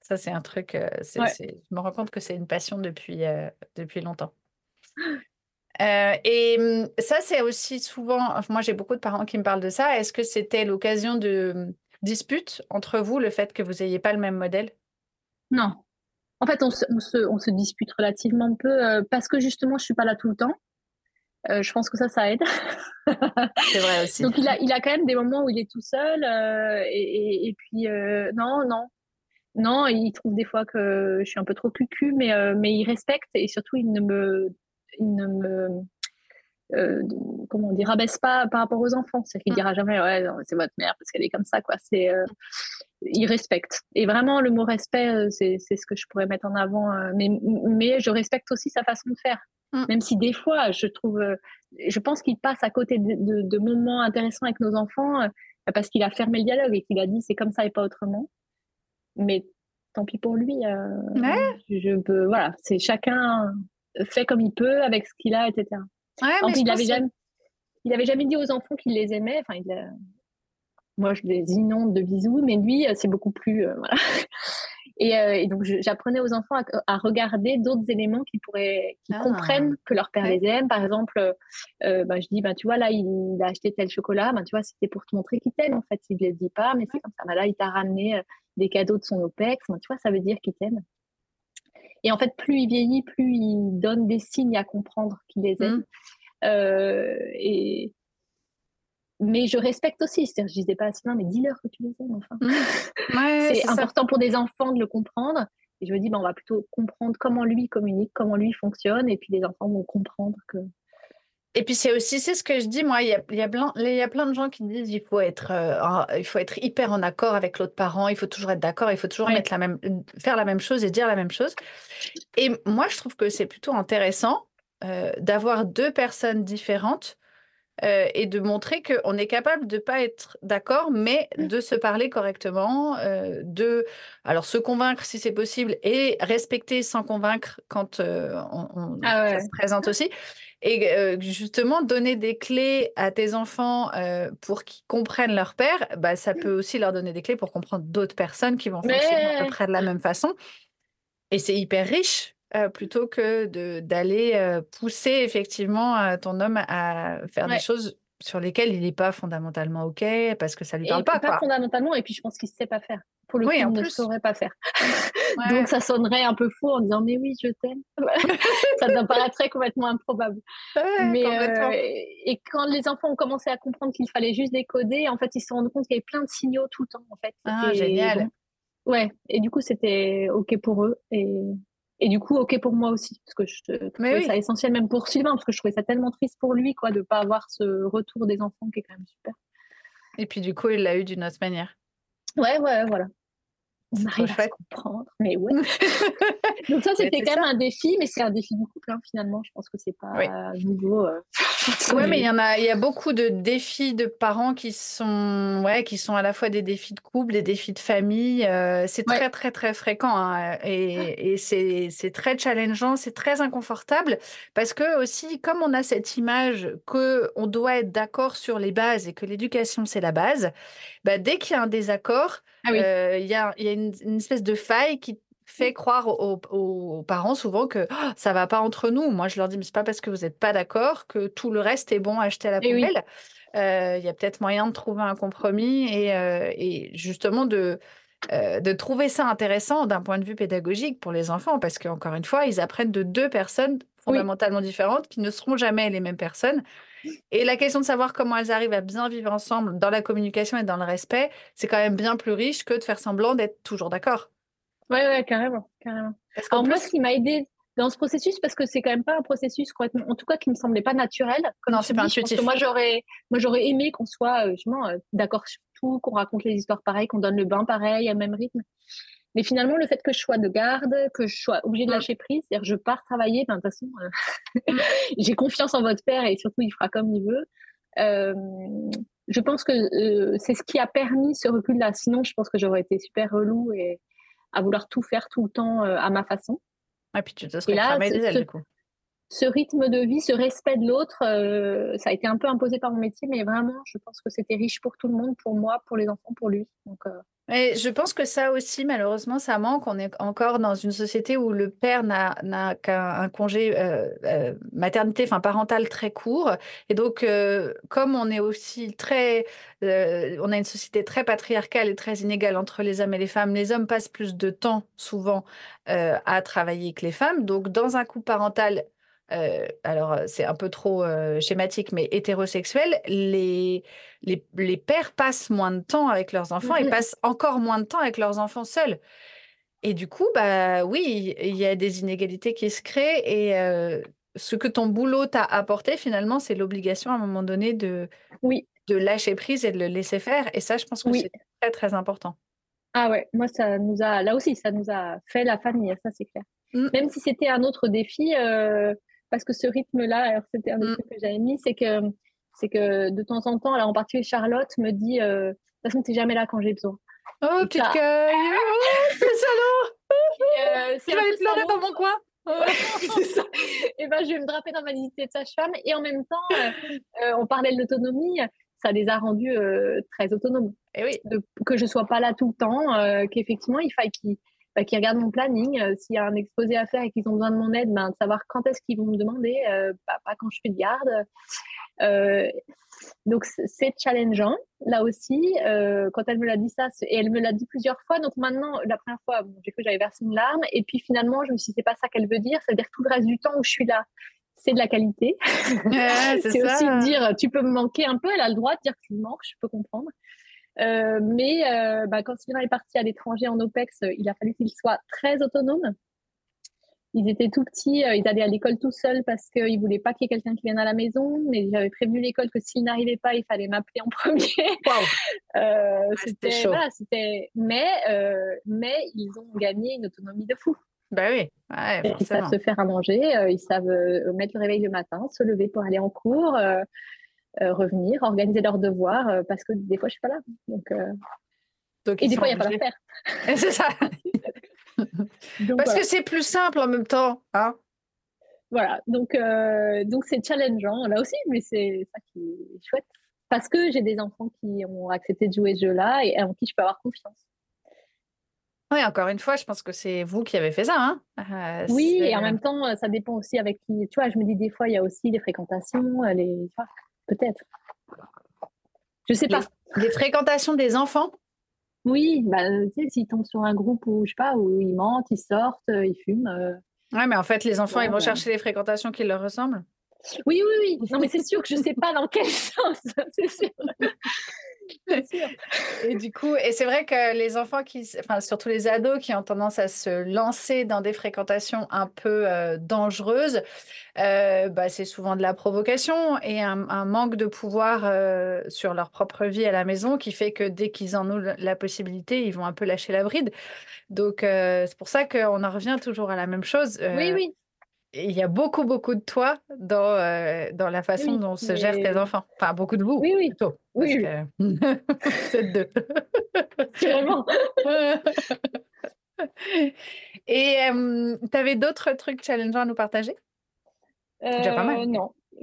Ça, c'est un truc, euh, je me rends compte que c'est une passion depuis, euh, depuis longtemps. Euh, et hum, ça, c'est aussi souvent, enfin, moi j'ai beaucoup de parents qui me parlent de ça. Est-ce que c'était l'occasion de hum, disputes entre vous, le fait que vous n'ayez pas le même modèle? Non. En fait, on se, on se, on se dispute relativement peu euh, parce que justement, je suis pas là tout le temps. Euh, je pense que ça, ça aide. C'est vrai aussi. Donc, il a, il a quand même des moments où il est tout seul. euh, et, et, et puis, non, non. Non, il trouve des fois que je suis un peu trop cucu, mais, mais il respecte et surtout, il ne me, il ne me euh, comment on dit, rabaisse pas par rapport aux enfants. C'est qu'il Mm. dira jamais, ouais, c'est votre mère parce qu'elle est comme ça, quoi. C'est, euh, il respecte. Et vraiment, le mot respect, euh, c'est, c'est ce que je pourrais mettre en avant. euh, mais, mais je respecte aussi sa façon de faire. Mm. Même si des fois, je trouve, je pense qu'il passe à côté de, de- de moments intéressants avec nos enfants euh, parce qu'il a fermé le dialogue et qu'il a dit c'est comme ça et pas autrement. Mais tant pis pour lui. euh, Ouais. je peux, voilà, c'est chacun fait comme il peut avec ce qu'il a, etc. Ouais, mais il pense avait que- jamais, il avait jamais dit aux enfants qu'il les aimait. Enfin, il a- moi, je les inonde de bisous, mais lui, euh, c'est beaucoup plus. euh, voilà. Et, euh, et donc, j'apprenais aux enfants à, à regarder d'autres éléments qui pourraient, qui Ah. comprennent que leur père Ouais. les aime. Par exemple, euh, bah, je dis, bah, tu vois, là, il, il a acheté tel chocolat. Bah, tu vois, c'était pour te montrer qu'il t'aime. En fait, il ne le dit pas, mais c'est comme ça. Bah, là, il t'a ramené des cadeaux de son OPEX. Tu vois, ça veut dire qu'il t'aime. Et en fait, plus il vieillit, plus il donne des signes à comprendre qu'il les aime. Mm. Euh, et... Mais je respecte aussi. C'est-à-dire, je disais pas à Sylvain, mais dis-leur que tu les aimes, enfin. Ouais, c'est ça. important pour des enfants de le comprendre. Et je me dis, ben, on va plutôt comprendre comment lui communique, comment lui fonctionne, et puis les enfants vont comprendre que. Et puis c'est aussi, c'est ce que je dis, moi, il y a, il y a plein, il y a plein de gens qui disent il faut être, euh, il faut être hyper en accord avec l'autre parent, il faut toujours être d'accord, il faut toujours mettre la même, faire la même chose et dire la même chose. Et moi, je trouve que c'est plutôt intéressant euh, d'avoir deux personnes différentes euh, et de montrer qu'on est capable de pas être d'accord, mais de se parler correctement, euh, de alors se convaincre si c'est possible et respecter sans convaincre quand euh, on, on- Ah ouais. ça se présente aussi. Et euh, justement, donner des clés à tes enfants euh, pour qu'ils comprennent leur père, bah, ça peut aussi leur donner des clés pour comprendre d'autres personnes qui vont fonctionner à peu Mais- près de la même façon. Et c'est hyper riche euh, plutôt que d'aller pousser effectivement ton homme à faire Ouais. des choses sur lesquelles il n'est pas fondamentalement OK parce que ça lui Et parle pas. pas Quoi. fondamentalement, et puis je pense qu'il ne sait pas faire. Pour le Oui, coup, en il ne plus. saurait pas faire. Ouais. Donc ça sonnerait un peu faux en disant, mais oui, je t'aime. ça me paraîtrait complètement improbable. Ouais, mais complètement. euh, et quand les enfants ont commencé à comprendre qu'il fallait juste décoder, en fait, ils se sont rendus compte qu'il y avait plein de signaux tout le temps. En fait, Ah, génial. donc, ouais, et du coup, c'était OK pour eux. Et, et du coup, OK pour moi aussi. Parce que je trouvais oui. ça essentiel, même pour Sylvain, parce que je trouvais ça tellement triste pour lui quoi, de ne pas avoir ce retour des enfants qui est quand même super. Et puis du coup, il l'a eu d'une autre manière. Ouais, ouais, voilà. On arrive à comprendre. Mais ouais. Donc ça, c'était quand même un défi, mais c'est un défi du couple, hein, finalement. Je pense que c'est pas Oui. nouveau. euh. Ouais, mais il y en a, il y a beaucoup de défis de parents qui sont, ouais, qui sont à la fois des défis de couple, des défis de famille. euh, c'est Ouais. très, très, très fréquent hein, et, et c'est, c'est très challengeant, c'est très inconfortable parce que aussi, comme on a cette image que on doit être d'accord sur les bases et que l'éducation c'est la base, bah, dès qu'il y a un désaccord, Ah oui. euh, il y a, il y a une, une espèce de faille qui fait croire aux, parents souvent que Oh, ça va pas entre nous. Moi, je leur dis, mais c'est pas parce que vous n'êtes pas d'accord que tout le reste est bon à acheter à la Eh oui. poubelle. Euh, Il y a peut-être moyen de trouver un compromis et, euh, et justement de, euh, de trouver ça intéressant d'un point de vue pédagogique pour les enfants, parce qu'encore une fois, ils apprennent de deux personnes fondamentalement différentes qui ne seront jamais les mêmes personnes. Et la question de savoir comment elles arrivent à bien vivre ensemble dans la communication et dans le respect, c'est quand même bien plus riche que de faire semblant d'être toujours d'accord. Ouais, ouais, carrément, carrément. Alors moi, plus, ce qui m'a aidé dans ce processus, parce que c'est quand même pas un processus en tout cas, qui me semblait pas naturel. Comme Non, c'est pas dis, intuitif. Moi, j'aurais, moi, j'aurais aimé qu'on soit euh, justement euh, d'accord sur tout, qu'on raconte les histoires pareilles, qu'on donne le bain pareil, à même rythme. Mais finalement, le fait que je sois de garde, que je sois obligée de Mm. lâcher prise, c'est-à-dire je pars travailler, ben, de toute façon, euh, j'ai confiance en votre père et surtout, il fera comme il veut. Euh, je pense que euh, c'est ce qui a permis ce recul-là. Sinon, je pense que j'aurais été super relou et à vouloir tout faire tout le temps euh, à ma façon. et puis tu te serais là, ce- du coup. ce rythme de vie, ce respect de l'autre, ça a été un peu imposé par mon métier, mais vraiment, je pense que c'était riche pour tout le monde, pour moi, pour les enfants, pour lui. Donc, et je pense que ça aussi, malheureusement, ça manque. On est encore dans une société où le père n'a qu'un congé euh, euh, maternité, enfin parental très court. Et donc, euh, comme on est aussi très, on a une société très patriarcale et très inégale entre les hommes et les femmes, les hommes passent plus de temps souvent à travailler que les femmes. Donc, dans un couple parental euh, alors euh, c'est un peu trop euh, schématique, mais hétérosexuels, les, les, pères passent moins de temps avec leurs enfants et passent encore moins de temps avec leurs enfants seuls. Et du coup, bah oui, il y a des inégalités qui se créent et ce que ton boulot t'a apporté finalement, c'est l'obligation à un moment donné de, oui. de lâcher prise et de le laisser faire. Et ça, je pense que c'est très très important. Ah ouais, moi ça nous a, là aussi, ça nous a fait la famille, ça c'est clair. Mmh. Même si c'était un autre défi, parce que ce rythme-là, alors c'était un des mm. trucs que j'avais mis, c'est que, c'est que de temps en temps, alors en particulier Charlotte me dit, euh, de toute façon, tu n'es jamais là quand j'ai besoin. Oh, petite ça... cueille oh, C'est salaud euh, Tu vas aller pleurer dans mon coin et ben, je vais me draper dans ma dignité de sage-femme. Et en même temps, euh, on parlait de l'autonomie, ça les a rendus très autonomes. Et oui. que je sois pas là tout le temps, qu'effectivement, il faille qu'ils bah, qui regardent mon planning. Euh, s'il y a un exposé à faire et qu'ils ont besoin de mon aide, ben, de savoir quand est-ce qu'ils vont me demander, euh, bah, pas quand je suis de garde. Euh, donc c'est challengeant là aussi. quand elle me l'a dit ça, et elle me l'a dit plusieurs fois. Donc maintenant, la première fois, j'ai cru que j'avais versé une larme, et puis finalement, je me suis dit c'est pas ça qu'elle veut dire. Ça veut dire tout le reste du temps où je suis là, c'est de la qualité. c'est aussi de dire tu peux me manquer un peu. Elle a le droit de dire que tu me manques, je peux comprendre. Euh, mais euh, bah, quand Sylvain est parti à l'étranger en OPEX, il a fallu qu'il soit très autonome. Ils étaient tout petits, euh, ils allaient à l'école tout seuls parce qu'ils ne voulaient pas qu'il y ait quelqu'un qui vienne à la maison. Mais j'avais prévenu l'école que s'ils n'arrivaient pas, il fallait m'appeler en premier. Wow. c'était voilà, mais, mais ils ont gagné une autonomie de fou. Bah oui, ils savent se faire à manger, ils savent mettre le réveil le matin, se lever pour aller en cours. Euh, revenir, organiser leurs devoirs, euh, parce que des fois, je suis pas là. Donc, euh, et des fois, il n'y a pas à faire. c'est ça. parce que c'est plus simple en même temps. Hein voilà, donc donc c'est challengeant là aussi, mais c'est ça qui est chouette. Parce que j'ai des enfants qui ont accepté de jouer ce jeu-là et en qui je peux avoir confiance. Oui, encore une fois, je pense que c'est vous qui avez fait ça. Hein oui, et en même temps, ça dépend aussi avec qui. Tu vois, je me dis des fois, il y a aussi les fréquentations, les, Peut-être. Je sais pas. Les, fréquentations des enfants? Oui, bah, tu sais, s'ils tombent sur un groupe où, je sais pas, où ils mentent, ils sortent, euh, ils fument. Euh. Oui, mais en fait, les enfants, ils vont chercher les fréquentations qui leur ressemblent? Oui, oui, oui. Non, mais c'est sûr que je ne sais pas dans quel sens, c'est sûr. Et du coup, et c'est vrai que les enfants qui, enfin surtout les ados qui ont tendance à se lancer dans des fréquentations un peu euh, dangereuses, euh, bah, c'est souvent de la provocation et un, manque de pouvoir euh, sur leur propre vie à la maison qui fait que dès qu'ils en ont la possibilité, ils vont un peu lâcher la bride. Donc c'est pour ça qu'on en revient toujours à la même chose. oui, oui il y a beaucoup, beaucoup de toi dans, euh, dans la façon dont se gèrent tes enfants. Enfin, beaucoup de vous. Oui, oui. Plutôt, oui. C'est deux. Vraiment. Et tu avais d'autres trucs challengeants à nous partager? Déjà pas mal. Euh,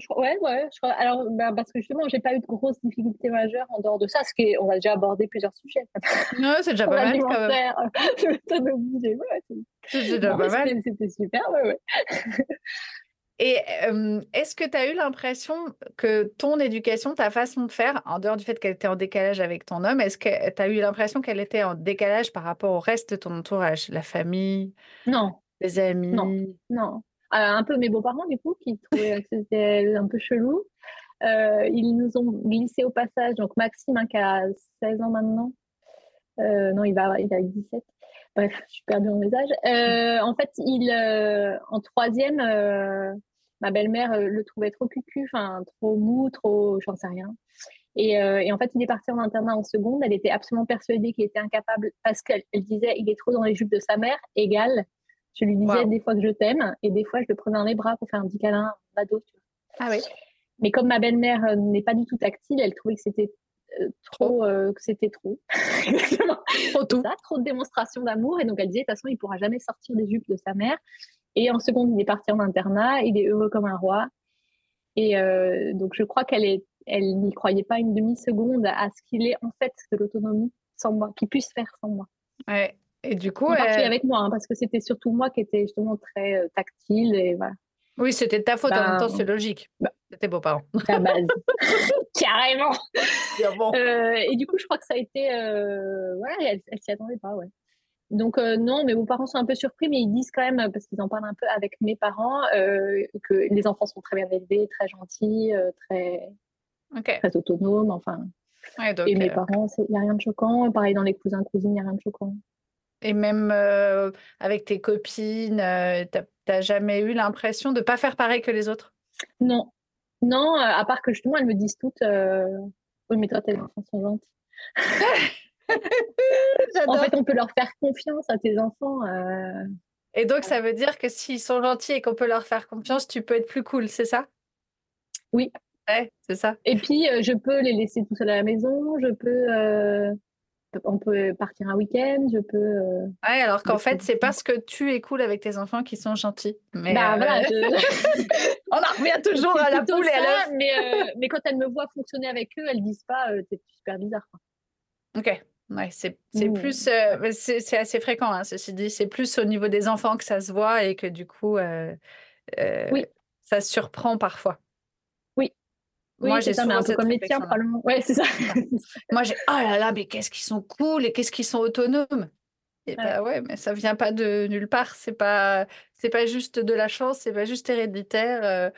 non. Ouais, ouais. Je crois, alors, bah, parce que justement, j'ai pas eu de grosses difficultés majeures en dehors de ça, parce qu'on a déjà abordé plusieurs sujets. Non, c'est déjà pas mal. Quand même. c'est déjà pas mal. C'était super, ouais, ouais. Et est-ce que tu as eu l'impression que ton éducation, ta façon de faire, en dehors du fait qu'elle était en décalage avec ton homme, est-ce que tu as eu l'impression qu'elle était en décalage par rapport au reste de ton entourage, la famille, Non, les amis? Non, non. Euh, un peu mes beaux-parents, du coup, qui trouvaient que c'était un peu chelou. Euh, ils nous ont glissé au passage, donc Maxime, hein, qui a 16 ans maintenant. Euh, non, il va, il a 17. Bref, je suis perdue dans mes en fait, il, en troisième, ma belle-mère le trouvait trop cucu, enfin trop mou, trop, j'en sais rien. Et, et, en fait, il est parti en internat en seconde. Elle était absolument persuadée qu'il était incapable parce qu'elle disait il est trop dans les jupes de sa mère, égal. Je lui disais des fois que je t'aime et des fois je le prenais dans les bras pour faire un petit câlin à dos. Ah oui. Mais comme ma belle-mère euh, n'est pas du tout tactile, elle trouvait que c'était euh, trop, euh, que c'était trop. trop tout. Ça, trop de démonstration d'amour et donc elle disait de toute façon il pourra jamais sortir des jupes de sa mère Et en seconde, il est parti en internat. Il est heureux comme un roi. Et euh, donc, je crois qu'elle est, elle n'y croyait pas une demi-seconde à ce qu'il ait en fait de l'autonomie sans moi, qu'il puisse faire sans moi. Ouais. Et du coup, est avec moi hein, parce que c'était surtout moi qui était justement très euh, tactile et voilà. Oui, c'était ta faute. en même temps, ben, c'est logique. Bah, c'était beaux-parents. La base. Carrément. Euh, et du coup, je crois que ça a été. Euh, voilà, elle, elle s'y attendait pas, ouais. Donc euh, non, mais vos parents sont un peu surpris, mais ils disent quand même, parce qu'ils en parlent un peu avec mes parents, que les enfants sont très bien élevés, très gentils, très, très autonomes, enfin. et mes parents, il n'y a rien de choquant. Pareil dans les cousins, cousines, il n'y a rien de choquant. Et même avec tes copines, tu n'as jamais eu l'impression de ne pas faire pareil que les autres? Non. Non, à part que justement, elles me disent toutes, oui, mais toi, tes enfants sont gentils. en fait, on peut leur faire confiance à tes enfants. Euh. Et donc, ça veut dire que s'ils sont gentils et qu'on peut leur faire confiance, tu peux être plus cool, c'est ça? Oui. Ouais, c'est ça. Et puis, euh, je peux les laisser tout seuls à la maison, je peux. Euh, on peut partir un week-end, je peux. ouais, alors qu'en fait, c'est parce que tu es cool avec tes enfants qui sont gentils. Mais bah, voilà, on en revient toujours à la poule et à. Mais, mais quand elles me voient fonctionner avec eux, elles disent pas t'es super bizarre. Quoi. Ok. Ouais, c'est mmh. plus, euh, c'est assez fréquent, hein, ceci dit. C'est plus au niveau des enfants que ça se voit et que du coup, euh, euh, oui. ça surprend parfois. Oui. Moi, j'ai un peu comme les tiens, probablement. Ouais, c'est ça. Moi, j'ai, oh là là, mais qu'est-ce qu'ils sont cool et qu'est-ce qu'ils sont autonomes. Et bah ouais, mais ça vient pas de nulle part. C'est pas, c'est pas juste de la chance, c'est pas juste héréditaire.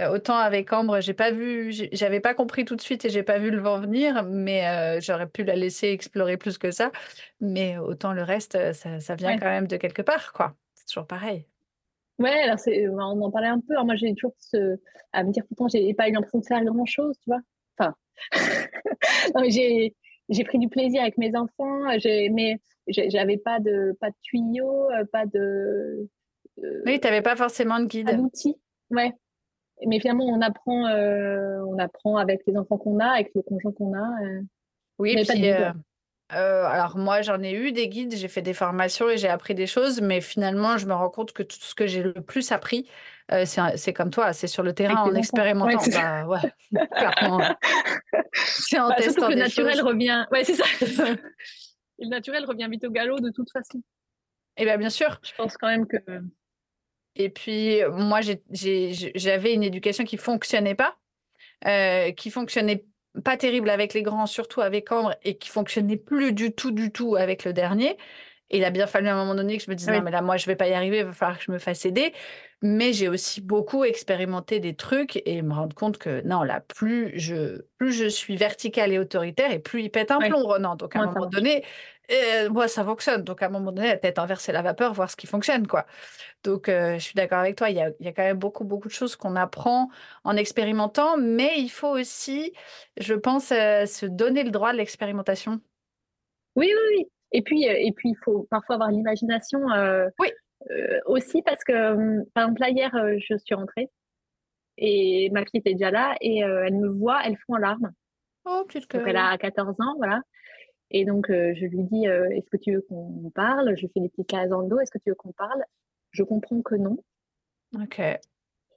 Euh, autant avec Ambre, j'ai pas vu, j'avais pas compris tout de suite et j'ai pas vu le vent venir, mais euh, j'aurais pu la laisser explorer plus que ça. Mais autant le reste, euh, ça, vient quand même de quelque part, quoi. C'est toujours pareil. Ouais, alors on en parlait un peu. moi, j'ai toujours ce, à me dire pourtant, j'ai pas eu l'impression de faire grand chose, tu vois. Enfin, j'ai, j'ai pris du plaisir avec mes enfants, mais j'avais pas de, pas de tuyaux, pas de. oui, tu n'avais pas forcément de guide. D'outils. Ouais mais finalement, on apprend, euh, on apprend avec les enfants qu'on a, avec le conjoint qu'on a. Euh. Oui, puis, euh, alors moi, j'en ai eu des guides, j'ai fait des formations et j'ai appris des choses, mais finalement, je me rends compte que tout ce que j'ai le plus appris, c'est comme toi, c'est sur le terrain en expérimentant. Bah, ouais, c'est en bah, testant que le naturel revient. Ouais, c'est ça. le naturel revient vite au galop de toute façon. Et eh bien, bien sûr. Je pense quand même que et puis, moi, j'avais une éducation qui fonctionnait pas, euh, qui fonctionnait pas terrible avec les grands, surtout avec Ambre, et qui fonctionnait plus du tout, du tout avec le dernier. Et il a bien fallu à un moment donné que je me dise, non, mais là, moi, je vais pas y arriver, il va falloir que je me fasse aider. Mais j'ai aussi beaucoup expérimenté des trucs et me rendre compte que non, là, plus je, plus je suis verticale et autoritaire, et plus il pète un plomb, Renan. Donc, à un moment donné, euh, moi, ça fonctionne. Donc, à un moment donné, la tête inversée la vapeur, voir ce qui fonctionne, quoi. Donc, euh, je suis d'accord avec toi. Il y, a, il y a quand même beaucoup, beaucoup de choses qu'on apprend en expérimentant, mais il faut aussi, je pense, euh, se donner le droit de l'expérimentation. Oui, oui, oui. Et puis, et puis, il faut parfois avoir l'imagination. oui. aussi parce que, hum, par exemple, là, hier, je suis rentrée et ma fille était déjà là et elle me voit, elle fond en larmes. Oh, Donc, elle a 14 ans, voilà. Et donc, euh, je lui dis, euh, est-ce que tu veux qu'on parle? Je fais des petites cases dans le dos, est-ce que tu veux qu'on parle? Je comprends que non. Ok.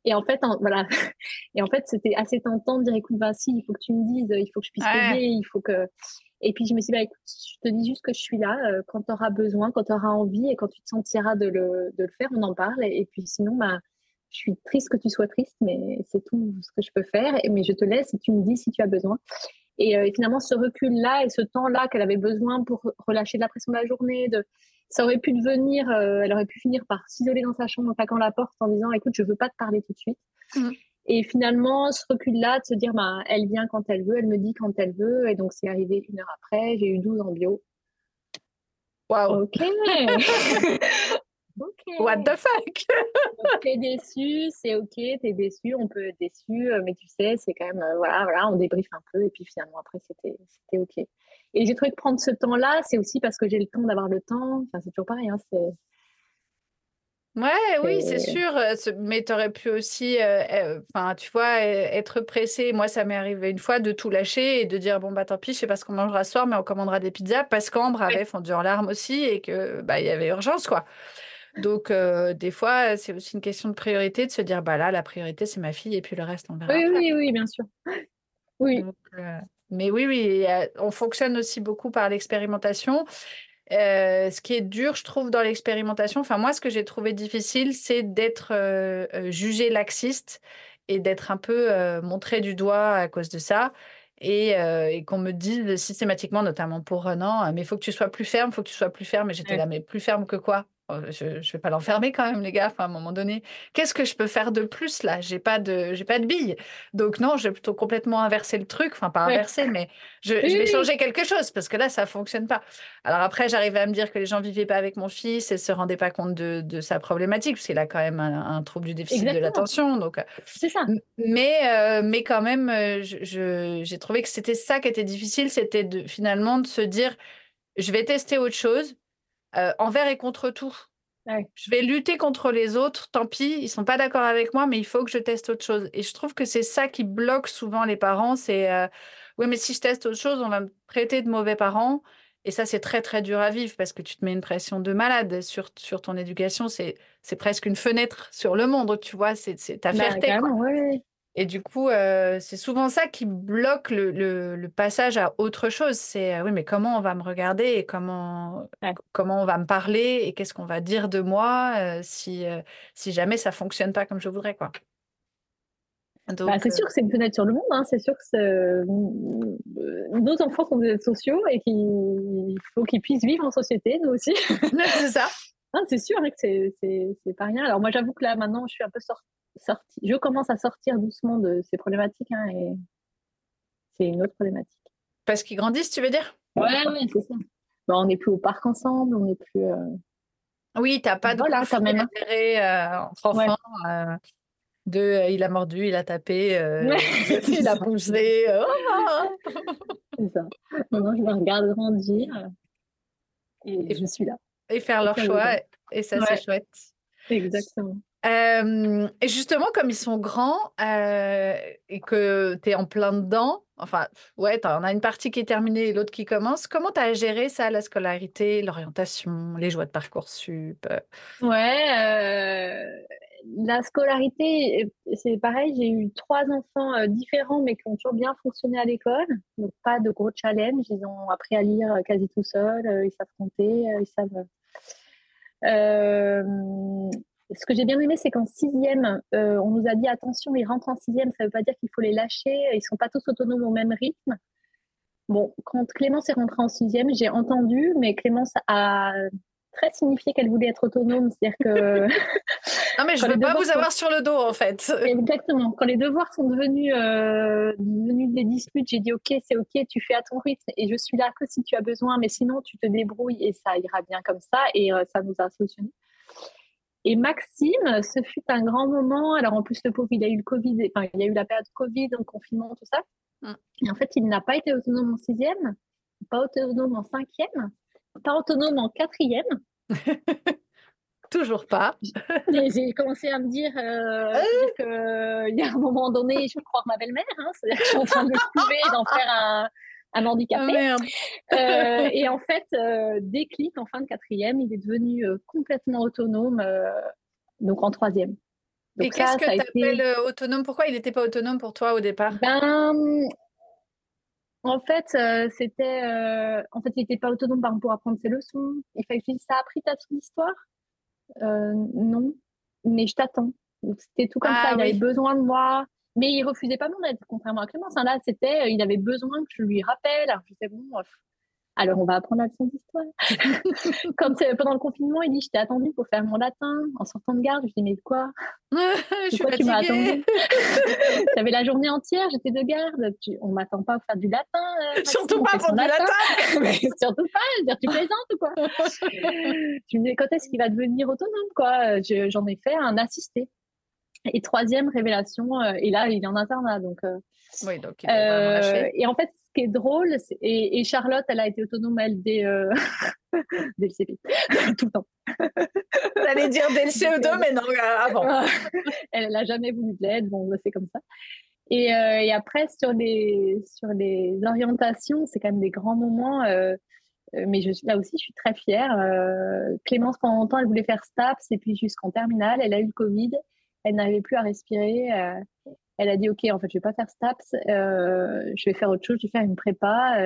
Et en fait, voilà. Et en fait, c'était assez tentant de dire, écoute, Vinci, il faut que tu me dises, il faut que je puisse t'aider, il faut que. Et puis, je me suis dit, bah, écoute, je te dis juste que je suis là euh, quand tu auras besoin, quand tu auras envie et quand tu te sentiras de le, de le faire, on en parle. Et, puis, sinon, bah, je suis triste que tu sois triste, mais c'est tout ce que je peux faire. Mais je te laisse et tu me dis si tu as besoin. Euh, et, finalement, ce recul-là et ce temps-là qu'elle avait besoin pour relâcher de la pression de la journée, de, ça aurait pu devenir, euh, elle aurait pu finir par s'isoler dans sa chambre en claquant la porte en disant écoute, je veux pas te parler tout de suite. Mmh. Et finalement, ce recul-là, de se dire bah, elle vient quand elle veut, elle me dit quand elle veut. Et donc, c'est arrivé une heure après, j'ai eu 12 en bio. Waouh! Ok! What the fuck? T'es déçu, c'est ok, t'es déçu, on peut être déçu, euh, mais tu sais, c'est quand même, euh, voilà, voilà, on débriefe un peu, et puis finalement, après, c'était ok. Et j'ai trouvé que prendre ce temps-là, c'est aussi parce que j'ai le temps d'avoir le temps, enfin, c'est toujours pareil, hein. Ouais, oui, c'est sûr. Euh, mais tu aurais pu aussi, enfin, tu vois, être pressé. Moi, ça m'est arrivé une fois de tout lâcher et de dire bon bah tant pis, je sais pas ce qu'on mangera ce soir, mais on commandera des pizzas parce qu'Ambre avait fondu en larmes aussi et que bah il y avait urgence quoi. Donc, des fois, c'est aussi une question de priorité, de se dire, bah là, la priorité, c'est ma fille, et puis le reste, on verra. Oui, oui, oui, bien sûr. Oui. Mais oui, oui, on fonctionne aussi beaucoup par l'expérimentation. ce qui est dur, je trouve, dans l'expérimentation, enfin moi, ce que j'ai trouvé difficile, c'est d'être jugé laxiste et d'être un peu montré du doigt à cause de ça et, et qu'on me dise systématiquement, notamment pour Renan, mais il faut que tu sois plus ferme, il faut que tu sois plus ferme. Et j'étais là, mais plus ferme que quoi? Je ne vais pas l'enfermer quand même, les gars. Enfin, à un moment donné, qu'est-ce que je peux faire de plus là? J'ai pas de, j'ai pas de billes. Donc non, je vais plutôt complètement inverser le truc. Enfin, pas inverser, mais je, je, vais changer quelque chose parce que là, ça fonctionne pas. Alors après, j'arrivais à me dire que les gens vivaient pas avec mon fils et se rendaient pas compte de, de sa problématique parce qu'il a quand même un, trouble du déficit de l'attention. Donc c'est ça. Mais euh, mais quand même, euh, je, j'ai trouvé que c'était ça qui était difficile, c'était de finalement de se dire, je vais tester autre chose euh, envers et contre tout. Je vais lutter contre les autres, tant pis, ils sont pas d'accord avec moi, mais il faut que je teste autre chose. Et je trouve que c'est ça qui bloque souvent les parents, c'est euh, oui, mais si je teste autre chose, on va me prêter de mauvais parents. Et ça, c'est très, très dur à vivre parce que tu te mets une pression de malade sur, sur ton éducation. C'est presque une fenêtre sur le monde, tu vois, c'est ta bah, fierté. Et du coup, euh, c'est souvent ça qui bloque le, le, passage à autre chose. C'est euh, oui, mais comment on va me regarder et comment, comment on va me parler et qu'est-ce qu'on va dire de moi euh, si, si jamais ça fonctionne pas comme je voudrais. Quoi. Bah, c'est sûr que c'est une fenêtre sur le monde. Hein. C'est sûr que nos enfants sont des sociaux et qu'il faut qu'ils puissent vivre en société, nous aussi. c'est ça. c'est sûr hein, que c'est pas rien. Alors moi, j'avoue que là, maintenant, je suis un peu sortie je commence à sortir doucement de ces problématiques hein, et c'est une autre problématique. Parce qu'ils grandissent, tu veux dire? Ouais, c'est ça. on n'est plus au parc ensemble, on n'est plus. Euh, oui, tu n'as pas de voilà, quand même. intérêt euh, entre enfants. Euh, de il a mordu, il a tapé, il a poussé. Oh c'est ça. Maintenant, je me regarde grandir et, je suis là. Et faire leur choix, et ça, c'est chouette. Exactement et justement, comme ils sont grands et que tu es en plein dedans, enfin, ouais, on a une partie qui est terminée et l'autre qui commence. Comment tu as géré ça, la scolarité, l'orientation, les joies de Parcoursup Ouais, la scolarité, c'est pareil, j'ai eu trois enfants différents mais qui ont toujours bien fonctionné à l'école. Donc, pas de gros challenge. Ils ont appris à lire quasi tout seuls, ils savent compter, ils savent. Euh, ce que j'ai bien aimé, c'est qu'en sixième, euh, on nous a dit attention, ils rentrent en sixième, ça ne veut pas dire qu'il faut les lâcher, ils ne sont pas tous autonomes au même rythme. Bon, quand Clémence est rentrée en sixième, j'ai entendu, mais Clémence a très signifié qu'elle voulait être autonome, c'est-à-dire que... non mais je ne veux pas vous avoir sur le dos en fait. Exactement, quand les devoirs sont devenus, euh, devenus des disputes, j'ai dit ok, c'est ok, tu fais à ton rythme et je suis là que si tu as besoin, mais sinon tu te débrouilles et ça ira bien comme ça et euh, ça nous a solutionné. Et Maxime, ce fut un grand moment. Alors en plus, le pauvre, il a eu le Covid, enfin, il y a eu la période Covid, le confinement, tout ça. Mm. Et en fait, il n'a pas été autonome en sixième, pas autonome en cinquième, pas autonome en quatrième. Toujours pas. J'ai commencé à me dire euh, euh. qu'il y a un moment donné, je vais croire ma belle-mère. Hein, C'est-à-dire que je suis en train de le trouver, d'en faire un, un handicapé. Ah, euh, et en fait, euh, déclic en fin de quatrième, il est devenu euh, complètement autonome, donc en troisième. et qu'est-ce que tu appelles autonome? Pourquoi il n'était pas autonome pour toi au départ? Ben, En fait, c'était, en fait, il n'était pas autonome par pour apprendre ses leçons. Il fallait que je dise, ça a appris ta histoire? Non, mais je t'attends. C'était tout comme ah ça. Il avait besoin de moi. Mais il refusait pas mon aide, contrairement à Clémence. Hein. Là, c'était, euh, il avait besoin que je lui rappelle. Alors, je disais, bon, alors on va apprendre la leçon d'histoire. Comme pendant le confinement, il dit, je t'ai attendu pour faire mon latin en sortant de garde. Je dis, mais quoi? Je suis tu m'as attendu? Tu avais la journée entière, j'étais de garde. Tu... On m'attend pas pour faire du latin. Euh, surtout pas pour du latin. surtout pas. Je veux dire, tu plaisantes ou quoi? Tu me dis, quand est-ce qu'il va devenir autonome quoi? J'en ai fait un assisté. Et troisième révélation, euh, et là, il est en internat. Donc, euh, oui, donc il euh, Et en fait, ce qui est drôle, et, Charlotte, elle a été autonome, elle, dès, dès le CP, tout le temps. J'allais dire dès le CE2, mais non, avant. elle n'a jamais voulu de l'aide, bon, c'est comme ça. Et, et, après, sur les, sur les orientations, c'est quand même des grands moments. mais je, là aussi, je suis très fière. Clémence, pendant longtemps, elle voulait faire STAPS et puis jusqu'en terminale, elle a eu le Covid. Elle n'arrivait plus à respirer. elle a dit, OK, en fait, je vais pas faire STAPS. je vais faire autre chose. Je vais faire une prépa.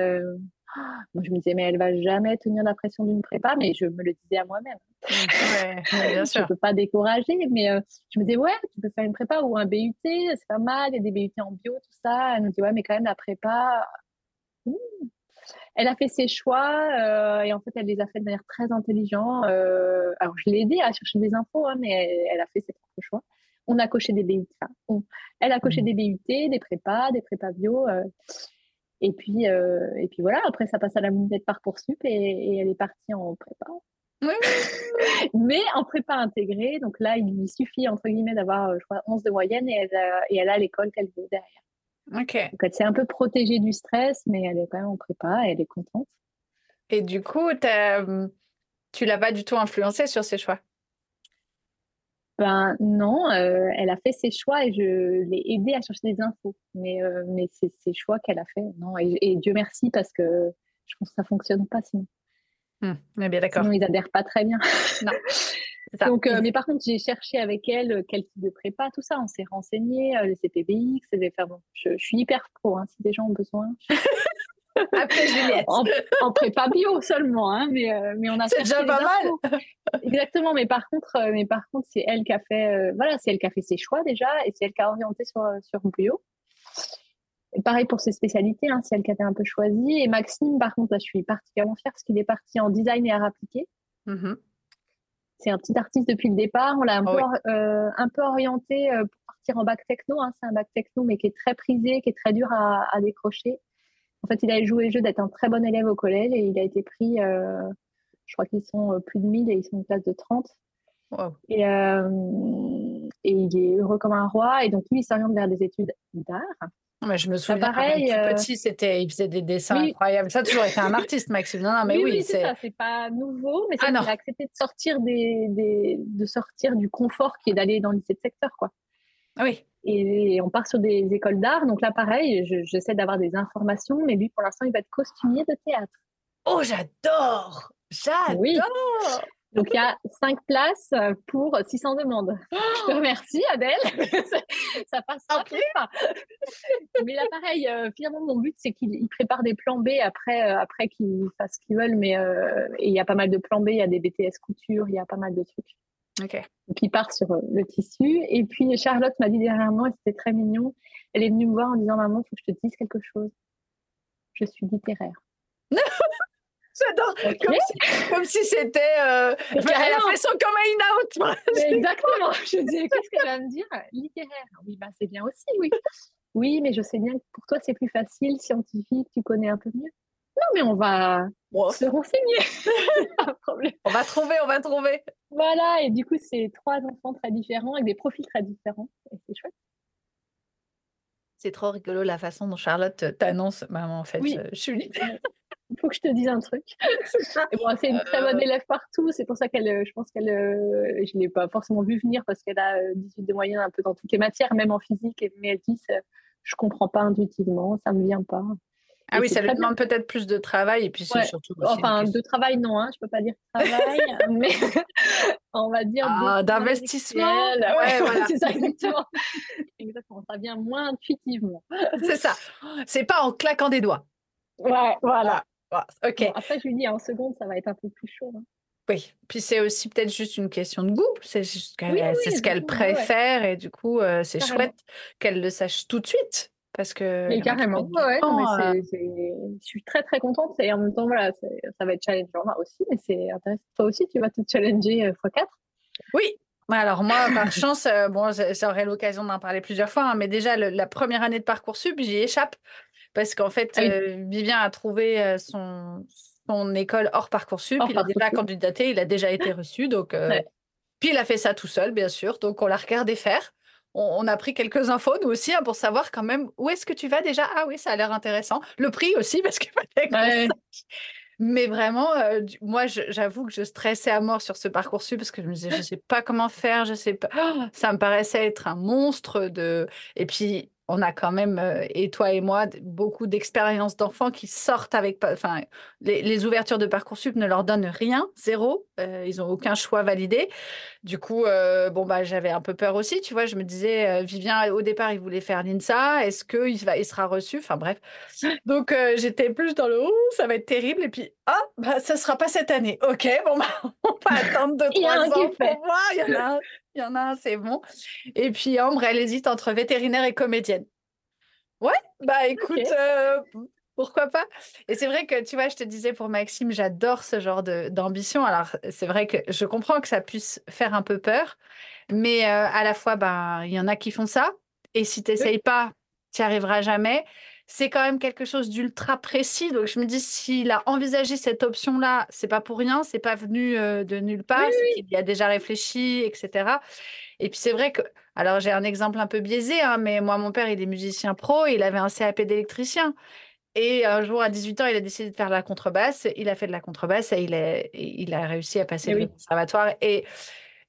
Moi, je me disais, mais elle va jamais tenir la pression d'une prépa, mais je me le disais à moi-même. Ouais, bien sûr. je ne peux pas décourager, mais euh, je me disais, ouais, tu peux faire une prépa ou un BUT, c'est pas mal, il y a des BUT en bio, tout ça. Elle me dit, ouais, mais quand même, la prépa. Hmm. Elle a fait ses choix euh, et en fait, elle les a fait de manière très intelligente. Euh, alors, je l'ai aidée à chercher des infos, hein, mais elle, a fait ses propres choix. On a coché des BUT. elle a coché mmh. des BUT, des prépas, des prépas bio. Et puis, euh, et puis voilà, après, ça passe à la mounette par Parcoursup et, et elle est partie en prépa. Mais en prépa intégrée, donc là, il lui suffit, entre guillemets, d'avoir, euh, je crois, 11 de moyenne et elle a, et elle a l'école qu'elle veut derrière. Ok. Donc elle s'est un peu protégée du stress, mais elle est quand même en prépa et elle est contente. Et du coup, tu l'as pas du tout influencée sur ses choix? Ben non, euh, elle a fait ses choix et je l'ai aidée à chercher des infos. Mais, euh, mais c'est ses choix qu'elle a fait. Non, et, Dieu merci parce que je pense que ça fonctionne pas sinon. Hum, bien d'accord. Sinon ils adhèrent pas très bien. Non. Donc, euh, mais par contre, j'ai cherché avec elle quel type de prépa, tout ça. On s'est renseigné, les CPBX. Enfin, bon, je, je, suis hyper pro. Hein, si des gens ont besoin. Après Juliette. En, prépa bio seulement, hein, mais, euh, mais on a. C'est déjà pas mal. Exactement, mais par contre, euh, mais par contre, c'est elle qui a fait, euh, voilà, c'est elle qui a fait ses choix déjà, et c'est elle qui a orienté sur sur bio. Et pareil pour ses spécialités, hein, c'est elle qui a été un peu choisie. Et Maxime, par contre, là, je suis particulièrement fière parce qu'il est parti en design et art appliqué. Mm-hmm. C'est un petit artiste depuis le départ. On l'a un, oh peu, un peu orienté pour partir en bac techno. Hein. C'est un bac techno, mais qui est très prisé, qui est très dur à, à décrocher. En fait, il a joué le jeu d'être un très bon élève au collège et il a été pris, euh, je crois qu'ils sont euh, plus de 1000 et ils sont en classe de 30. Et, euh, et, il est heureux comme un roi. Et donc, lui, il s'oriente vers des études d'art. Mais je me souviens, pareil, tout petit, c'était, il faisait des dessins incroyables. Ça a toujours été un artiste, Maxime. Non, non mais oui, c'est ça. C'est pas nouveau, mais c'est ah, qu'il a accepté de sortir des, des, de sortir du confort qui est d'aller dans le lycée de secteur, quoi. Ah oui. Et on part sur des écoles d'art. Donc là, pareil, j'essaie d'avoir des informations, mais lui, pour l'instant, il va être costumier de théâtre. Oh, j'adore J'adore oui. Donc il y a cinq places pour 600 demandes. Je te remercie, Adèle. ça passe pas. mais là, pareil, euh, finalement, mon but, c'est qu'il prépare des plans B après, euh, après qu'ils fassent ce qu'ils veulent. Mais euh, il y a pas mal de plans B, il y a des BTS couture, il y a pas mal de trucs. Okay. qui part sur euh, le tissu. Et puis Charlotte m'a dit derrière moi, et c'était très mignon, elle est venue me voir en disant Maman, il faut que je te dise quelque chose. Je suis littéraire. J'adore. Comme si, c'était. Euh... elle a fait son coming out. Exactement. Je dis Qu'est-ce qu'elle va me dire? Littéraire. Oui, bah, c'est bien aussi, oui. Oui, mais je sais bien que pour toi, c'est plus facile, scientifique, tu connais un peu mieux. Non, mais on va se renseigner. pas problème. On va trouver, on va trouver. Voilà, et du coup, c'est trois enfants très différents avec des profils très différents. Et c'est chouette. C'est trop rigolo la façon dont Charlotte t'annonce. Maman, en fait, oui. Euh, je suis Il faut que je te dise un truc. c'est une très bonne euh. élève partout. C'est pour ça qu'elle, euh, je pense qu'elle, je ne l'ai pas forcément vu venir parce qu'elle a 18 de moyenne un peu dans toutes les matières, même en physique. Mais elle dit, je comprends pas intuitivement, ça me vient pas. Ah oui, ça lui demande peut-être plus de travail et puis surtout. Enfin, de travail, non, hein, je ne peux pas dire travail, mais on va dire. Ah, d'investissement. Ouais, voilà. c'est ça, exactement. exactement. Ça vient moins intuitivement. c'est ça. C'est pas en claquant des doigts. Ouais, voilà. Ah, ok. après, je lui dis en seconde, ça va être un peu plus chaud. Hein. Oui, puis c'est aussi peut-être juste une question de goût. C'est ce qu'elle préfère et du coup, euh, c'est chouette qu'elle le sache tout de suite. Parce que. Mais carrément, ouais, euh je suis très très contente et en même temps, voilà, ça va être challengeant aussi, mais c'est intéressant. Toi aussi, tu vas te challenger euh, x4 Oui, alors moi, par chance, euh, bon, j'aurai l'occasion d'en parler plusieurs fois, hein, mais déjà la première année de Parcoursup, j'y échappe parce qu'en fait, ah Vivien a trouvé son, son école hors Parcoursup, il a déjà candidaté, il a déjà été reçu, donc puis il a fait ça tout seul, bien sûr, donc on l'a regardé faire on, a pris quelques infos, nous aussi, hein, pour savoir quand même où est-ce que tu vas déjà. Ah oui, ça a l'air intéressant. Le prix aussi, parce fallait Mais vraiment, euh, moi, j'avoue que je stressais à mort sur ce parcours-ci parce que je me disais, je ne sais pas comment faire, je sais pas. ça me paraissait être un monstre de. Et puis, on a quand même, euh, et toi et moi, beaucoup d'expériences d'enfants qui sortent avec, enfin, les, ouvertures de Parcoursup ne leur donnent rien, zéro. Euh, ils n'ont aucun choix validé. Du coup, euh, bon, bah, j'avais un peu peur aussi, tu vois. Je me disais, Vivien, au départ, il voulait faire l'INSA. Est-ce qu'il il sera reçu? Enfin, bref. Donc, j'étais plus dans le, oh, ça va être terrible. Et puis, ah, bah, ça sera pas cette année. OK, bon, bah, on va attendre deux, trois ans pour voir. Il y en a un il y en a un, c'est bon. Et puis Ambre, elle hésite entre vétérinaire et comédienne. Ouais, bah écoute, euh, pourquoi pas Et c'est vrai que, tu vois, je te disais pour Maxime, j'adore ce genre d'ambition. Alors, c'est vrai que je comprends que ça puisse faire un peu peur, mais euh, à la fois, ben, il y en a qui font ça. Et si tu n'essayes pas, tu n'y arriveras jamais c'est quand même quelque chose d'ultra précis. Donc, je me dis, s'il a envisagé cette option-là, c'est pas pour rien, c'est pas venu euh, de nulle part, qu'il y a déjà réfléchi, etc. Et puis, c'est vrai que, alors j'ai un exemple un peu biaisé, hein, mais moi, mon père, il est musicien pro, il avait un CAP d'électricien. Et un jour, à 18 ans, il a décidé de faire de la contrebasse. Il a fait de la contrebasse et il a, il a réussi à passer le conservatoire. Et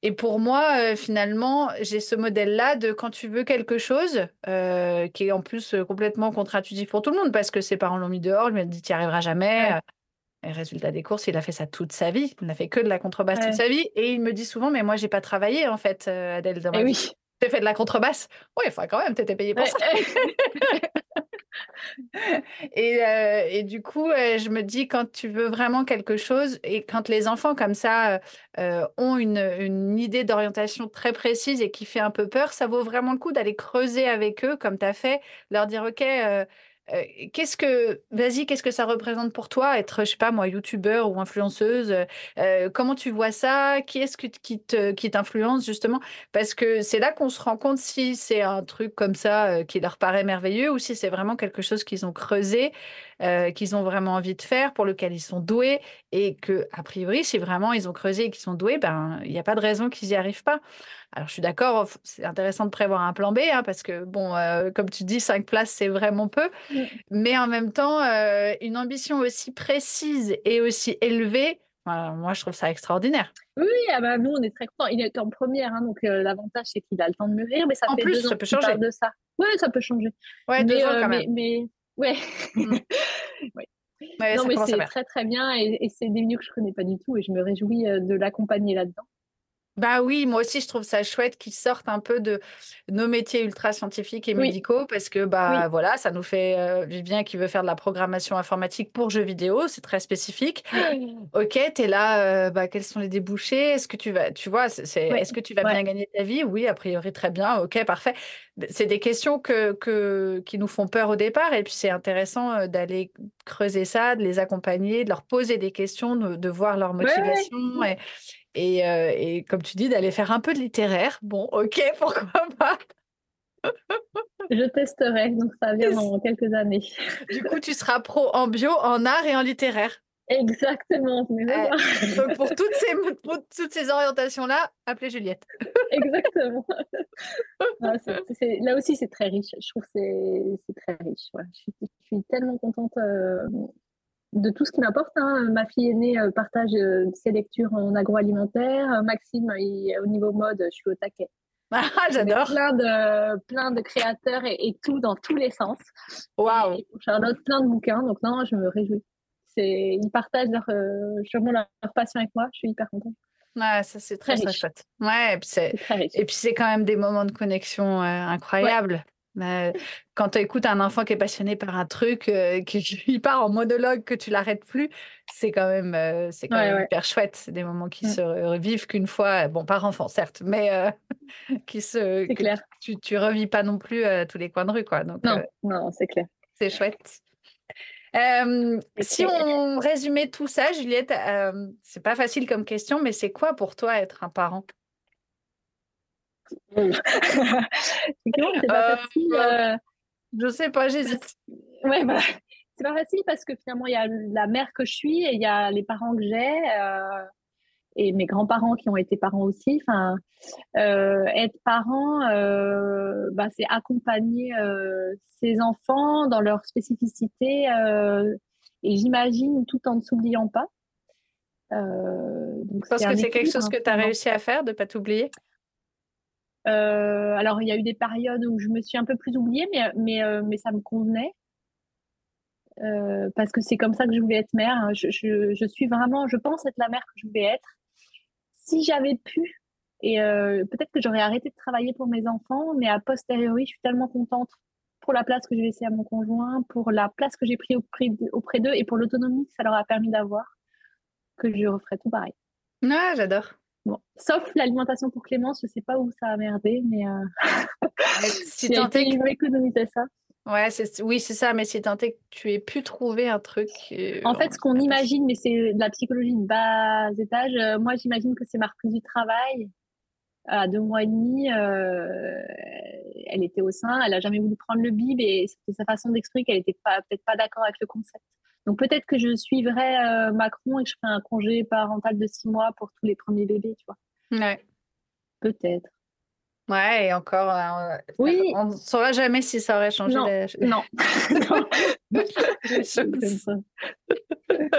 et pour moi, euh, finalement, j'ai ce modèle-là de quand tu veux quelque chose, euh, qui est en plus euh, complètement contre-intuitif pour tout le monde, parce que ses parents l'ont mis dehors, il m'a dit tu n'y arriveras jamais. Et résultat des courses, il a fait ça toute sa vie. Il n'a fait que de la contrebasse toute sa vie. Et il me dit souvent, mais moi, j'ai pas travaillé, en fait, Adèle. Dans eh oui. Tu fait de la contrebasse Oui, enfin, quand même, tu étais payé pour ça. et, euh, et, du coup, euh, je me dis, quand tu veux vraiment quelque chose, et quand les enfants comme ça euh, ont une, une idée d'orientation très précise et qui fait un peu peur, ça vaut vraiment le coup d'aller creuser avec eux, comme tu as fait, leur dire, OK, euh, qu'est-ce que, vas-y, qu'est-ce que ça représente pour toi, être, je sais pas moi, youtubeur ou influenceuse euh, Comment tu vois ça? Qui est-ce qui, te, qui t'influence justement? Parce que c'est là qu'on se rend compte si c'est un truc comme ça euh, qui leur paraît merveilleux ou si c'est vraiment quelque chose qu'ils ont creusé, qu'ils ont vraiment envie de faire, pour lequel ils sont doués et que, a priori, si vraiment ils ont creusé et qu'ils sont doués, ben, il n'y a pas de raison qu'ils n'y arrivent pas. Alors, je suis d'accord, c'est intéressant de prévoir un plan B, hein, parce que, bon, euh, comme tu dis, cinq places, c'est vraiment peu. Mmh. Mais en même temps, euh, une ambition aussi précise et aussi élevée, moi, je trouve ça extraordinaire. Oui, ah bah, nous, on est très contents. Il est en première, hein, donc euh, l'avantage, c'est qu'il a le temps de mûrir, mais ça en fait plus, deux ça peut changer. de ça. Oui, ça peut changer. Ouais, deux ans quand même. Mais, ouais. Mmh. non, mais c'est très, très bien. Et, et c'est des milieux que je ne connais pas du tout, et je me réjouis de l'accompagner là-dedans. Bah oui, moi aussi, je trouve ça chouette qu'ils sortent un peu de nos métiers ultra scientifiques et médicaux parce que bah voilà, ça nous fait euh, Vivien qui veut faire de la programmation informatique pour jeux vidéo, c'est très spécifique. Ok, tu es là, euh, bah, quels sont les débouchés? Est-ce que tu vas, tu vois, c'est, est-ce que tu vas bien gagner ta vie? Oui, a priori très bien. Ok, parfait. C'est des questions que, que, qui nous font peur au départ et puis c'est intéressant euh, d'aller creuser ça, de les accompagner, de leur poser des questions, de, voir leur motivation. Et, et, euh, et comme tu dis, d'aller faire un peu de littéraire. Bon, ok, pourquoi pas? Je testerai, donc ça vient dans quelques années. Du coup, tu seras pro en bio, en art et en littéraire. Exactement. Eh, pour toutes ces, toutes ces orientations-là, appelez Juliette. Exactement. là aussi, c'est très riche. Je trouve que c'est très riche. Je, suis, tellement contente euh, de tout ce qu'il m'apporte. Hein. Ma fille aînée euh, partage euh, ses lectures en agroalimentaire. Maxime, au niveau mode, je suis au taquet. Ah, j'adore. Plein de, plein de créateurs et, tout dans tous les sens. Waouh. Charlotte, plein de bouquins. Donc, non, je me réjouis. Ils partagent leur, leur, passion avec moi. Je suis hyper contente. Ouais, ça c'est très, très, chouette. Ouais, et puis c'est quand même des moments de connexion incroyables. Mais quand tu écoutes un enfant qui est passionné par un truc, euh, qui part en monologue, que tu l'arrêtes plus, c'est quand même, euh, c'est quand même hyper chouette. C'est des moments qui mmh. se revivent qu'une fois, bon, par enfant certes, mais euh, qui se. C'est clair. Tu, tu revis pas non plus tous les coins de rue, quoi. Donc, non, non, c'est clair. C'est chouette. Si on résumait tout ça, Juliette, c'est pas facile comme question, mais c'est quoi pour toi être un parent? C'est pas euh, facile. Bah, euh, je sais pas, j'hésite. Ouais, c'est pas facile parce que finalement, il y a la mère que je suis et il y a les parents que j'ai euh, et mes grands-parents qui ont été parents aussi. Enfin, être parent, bah, c'est accompagner ses enfants dans leur spécificité et j'imagine tout en ne s'oubliant pas. Euh, Parce que c'est quelque chose que tu as réussi à faire, de ne pas t'oublier? Alors, il y a eu des périodes où je me suis un peu plus oubliée, mais, mais, mais ça me convenait. parce que c'est comme ça que je voulais être mère. Hein. Je, je, je, suis vraiment, je pense être la mère que je voulais être. Si j'avais pu, et peut-être que j'aurais arrêté de travailler pour mes enfants, mais a posteriori, je suis tellement contente pour la place que j'ai laissée à mon conjoint, pour la place que j'ai prise auprès d'eux et pour l'autonomie que ça leur a permis d'avoir, que je referais tout pareil. Ah, j'adore. Bon, sauf l'alimentation pour Clémence, je sais pas où ça a merdé, mais euh... si tant est que... économiser ça. Ouais, oui, c'est ça, mais si tant est que tu aies pu trouver un truc. Euh, en fait, ce qu'on imagine, mais c'est de la psychologie de bas étage, euh, moi j'imagine que c'est ma reprise du travail à deux mois et demi, euh, elle était au sein, elle a jamais voulu prendre le bib et c'était sa façon d'exprimer qu'elle était pas peut-être pas d'accord avec le concept. Donc peut-être que je suivrai euh, Macron et que je ferai un congé parental de six mois pour tous les premiers bébés, tu vois. Ouais. Peut-être. Ouais, et encore, euh, oui. on ne saura jamais si ça aurait changé. Non, non.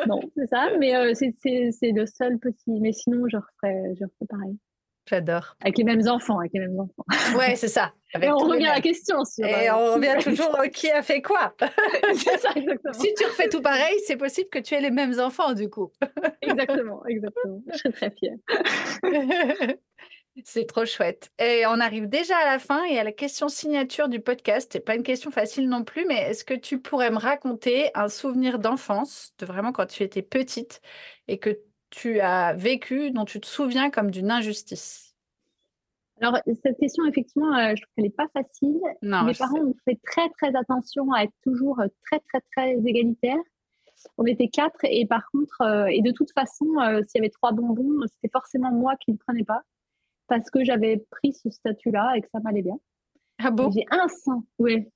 non, c'est ça, mais c'est le seul petit. Mais sinon, je referai, je pareil. J'adore. Avec les mêmes enfants, avec les mêmes enfants. Ouais, c'est ça. et on revient à la question. Sur, et euh, on revient toujours qui a fait quoi. c'est ça, exactement. Si tu refais tout pareil, c'est possible que tu aies les mêmes enfants, du coup. exactement, exactement. Je serais très fière. C'est trop chouette. Et on arrive déjà à la fin et à la question signature du podcast. C'est pas une question facile non plus, mais est-ce que tu pourrais me raconter un souvenir d'enfance, de vraiment quand tu étais petite et que tu as vécu, dont tu te souviens comme d'une injustice? Alors, cette question, effectivement, euh, je trouve qu'elle n'est pas facile. Non, Mes parents ont fait très, très attention à être toujours euh, très, très, très égalitaires. On était quatre et par contre, euh, et de toute façon, s'il y avait trois bonbons, c'était forcément moi qui ne prenais pas parce que j'avais pris ce statut-là et que ça m'allait bien. Ah bon? J'ai un sang, oui,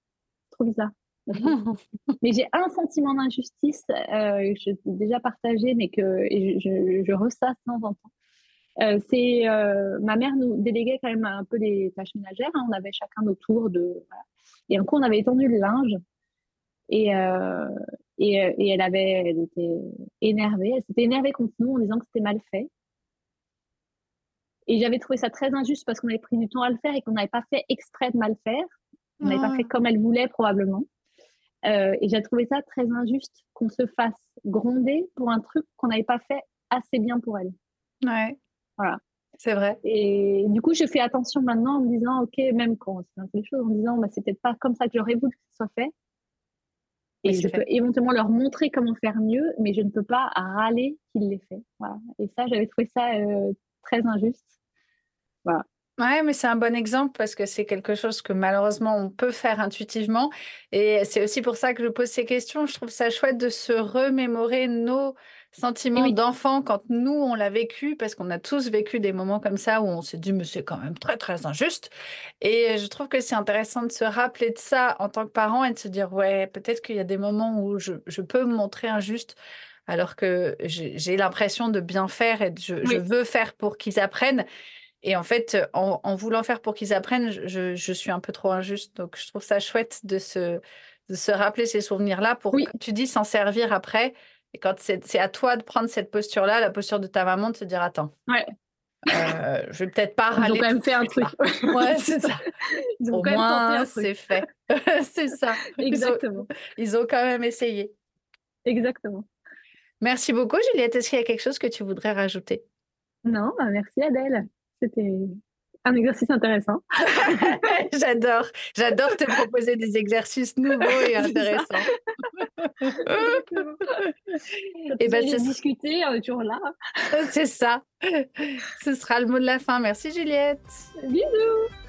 trop bizarre. mais j'ai un sentiment d'injustice, euh, je l'ai déjà partagé, mais que je, je, ressasse de temps en temps. Euh, c'est euh, ma mère nous déléguait quand même un peu les tâches ménagères. Hein. on avait chacun nos tours de. Et un coup, on avait étendu le linge et, euh, et, et, elle avait, elle était énervée. Elle s'était énervée contre nous en disant que c'était mal fait. Et j'avais trouvé ça très injuste parce qu'on avait pris du temps à le faire et qu'on n'avait pas fait exprès de mal faire. On n'avait pas ah. fait comme elle voulait probablement. Euh, et j'ai trouvé ça très injuste qu'on se fasse gronder pour un truc qu'on n'avait pas fait assez bien pour elle. Ouais. Voilà. C'est vrai. Et du coup, je fais attention maintenant en me disant, OK, même quand c'est un peu les choses, en me disant, bah, c'est peut-être pas comme ça que j'aurais voulu que ce soit fait. Et je peux éventuellement leur montrer comment faire mieux, mais je ne peux pas râler qu'il l'ait fait. Voilà. Et ça, j'avais trouvé ça euh, très injuste. Voilà. Ouais, mais c'est un bon exemple parce que c'est quelque chose que malheureusement on peut faire intuitivement. Et c'est aussi pour ça que je pose ces questions. Je trouve ça chouette de se remémorer nos sentiments d'enfant quand nous on l'a vécu, parce qu'on a tous vécu des moments comme ça où on s'est dit, mais c'est quand même très très injuste. Et je trouve que c'est intéressant de se rappeler de ça en tant que parent et de se dire, ouais, peut-être qu'il y a des moments où je, je peux me montrer injuste alors que j'ai l'impression de bien faire et je, je veux faire pour qu'ils apprennent. Et en fait, en, voulant faire pour qu'ils apprennent, je, suis un peu trop injuste. Donc, je trouve ça chouette de se, de se rappeler ces souvenirs-là pour, oui. tu dis, s'en servir après. Et quand c'est à toi de prendre cette posture-là, la posture de ta maman, de se dire, attends. Ouais. Euh, je vais peut-être pas râler. Ils ont quand même fait un truc. ouais, c'est ça. Ils ont Au quand moins, c'est fait. c'est ça. Exactement. Ils ont, ils ont, quand même essayé. Exactement. Merci beaucoup, Juliette. Est-ce qu'il y a quelque chose que tu voudrais rajouter? Non, bah merci Adèle. C'était un exercice intéressant. j'adore, j'adore te proposer des exercices nouveaux et intéressants. et eh ben, c'est discuter, on est toujours là. c'est ça. Ce sera le mot de la fin. Merci Juliette. Bisous.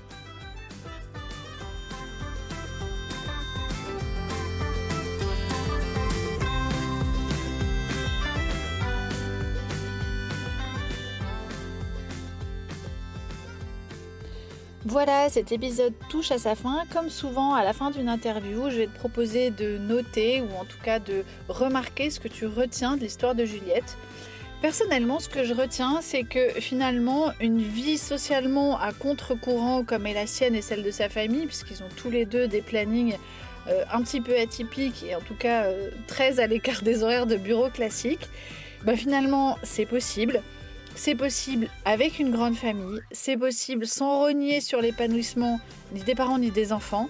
Voilà, cet épisode touche à sa fin. Comme souvent, à la fin d'une interview, je vais te proposer de noter ou en tout cas de remarquer ce que tu retiens de l'histoire de Juliette. Personnellement, ce que je retiens, c'est que finalement, une vie socialement à contre-courant comme est la sienne et celle de sa famille, puisqu'ils ont tous les deux des plannings euh, un petit peu atypiques et en tout cas euh, très à l'écart des horaires de bureau classiques, bah finalement, c'est possible c'est possible avec une grande famille, c'est possible sans renier sur l'épanouissement ni des parents ni des enfants,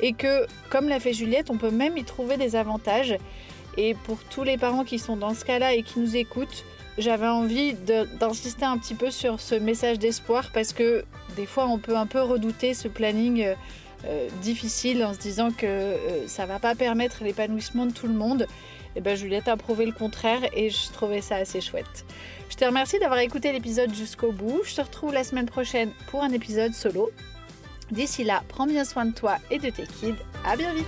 et que, comme l'a fait Juliette, on peut même y trouver des avantages. Et pour tous les parents qui sont dans ce cas-là et qui nous écoutent, j'avais envie d'insister un petit peu sur ce message d'espoir parce que des fois on peut un peu redouter ce planning euh, euh, difficile en se disant que euh, ça va pas permettre l'épanouissement de tout le monde. Et ben Juliette a prouvé le contraire et je trouvais ça assez chouette. Je te remercie d'avoir écouté l'épisode jusqu'au bout. Je te retrouve la semaine prochaine pour un épisode solo. D'ici là, prends bien soin de toi et de tes kids. À bien vite!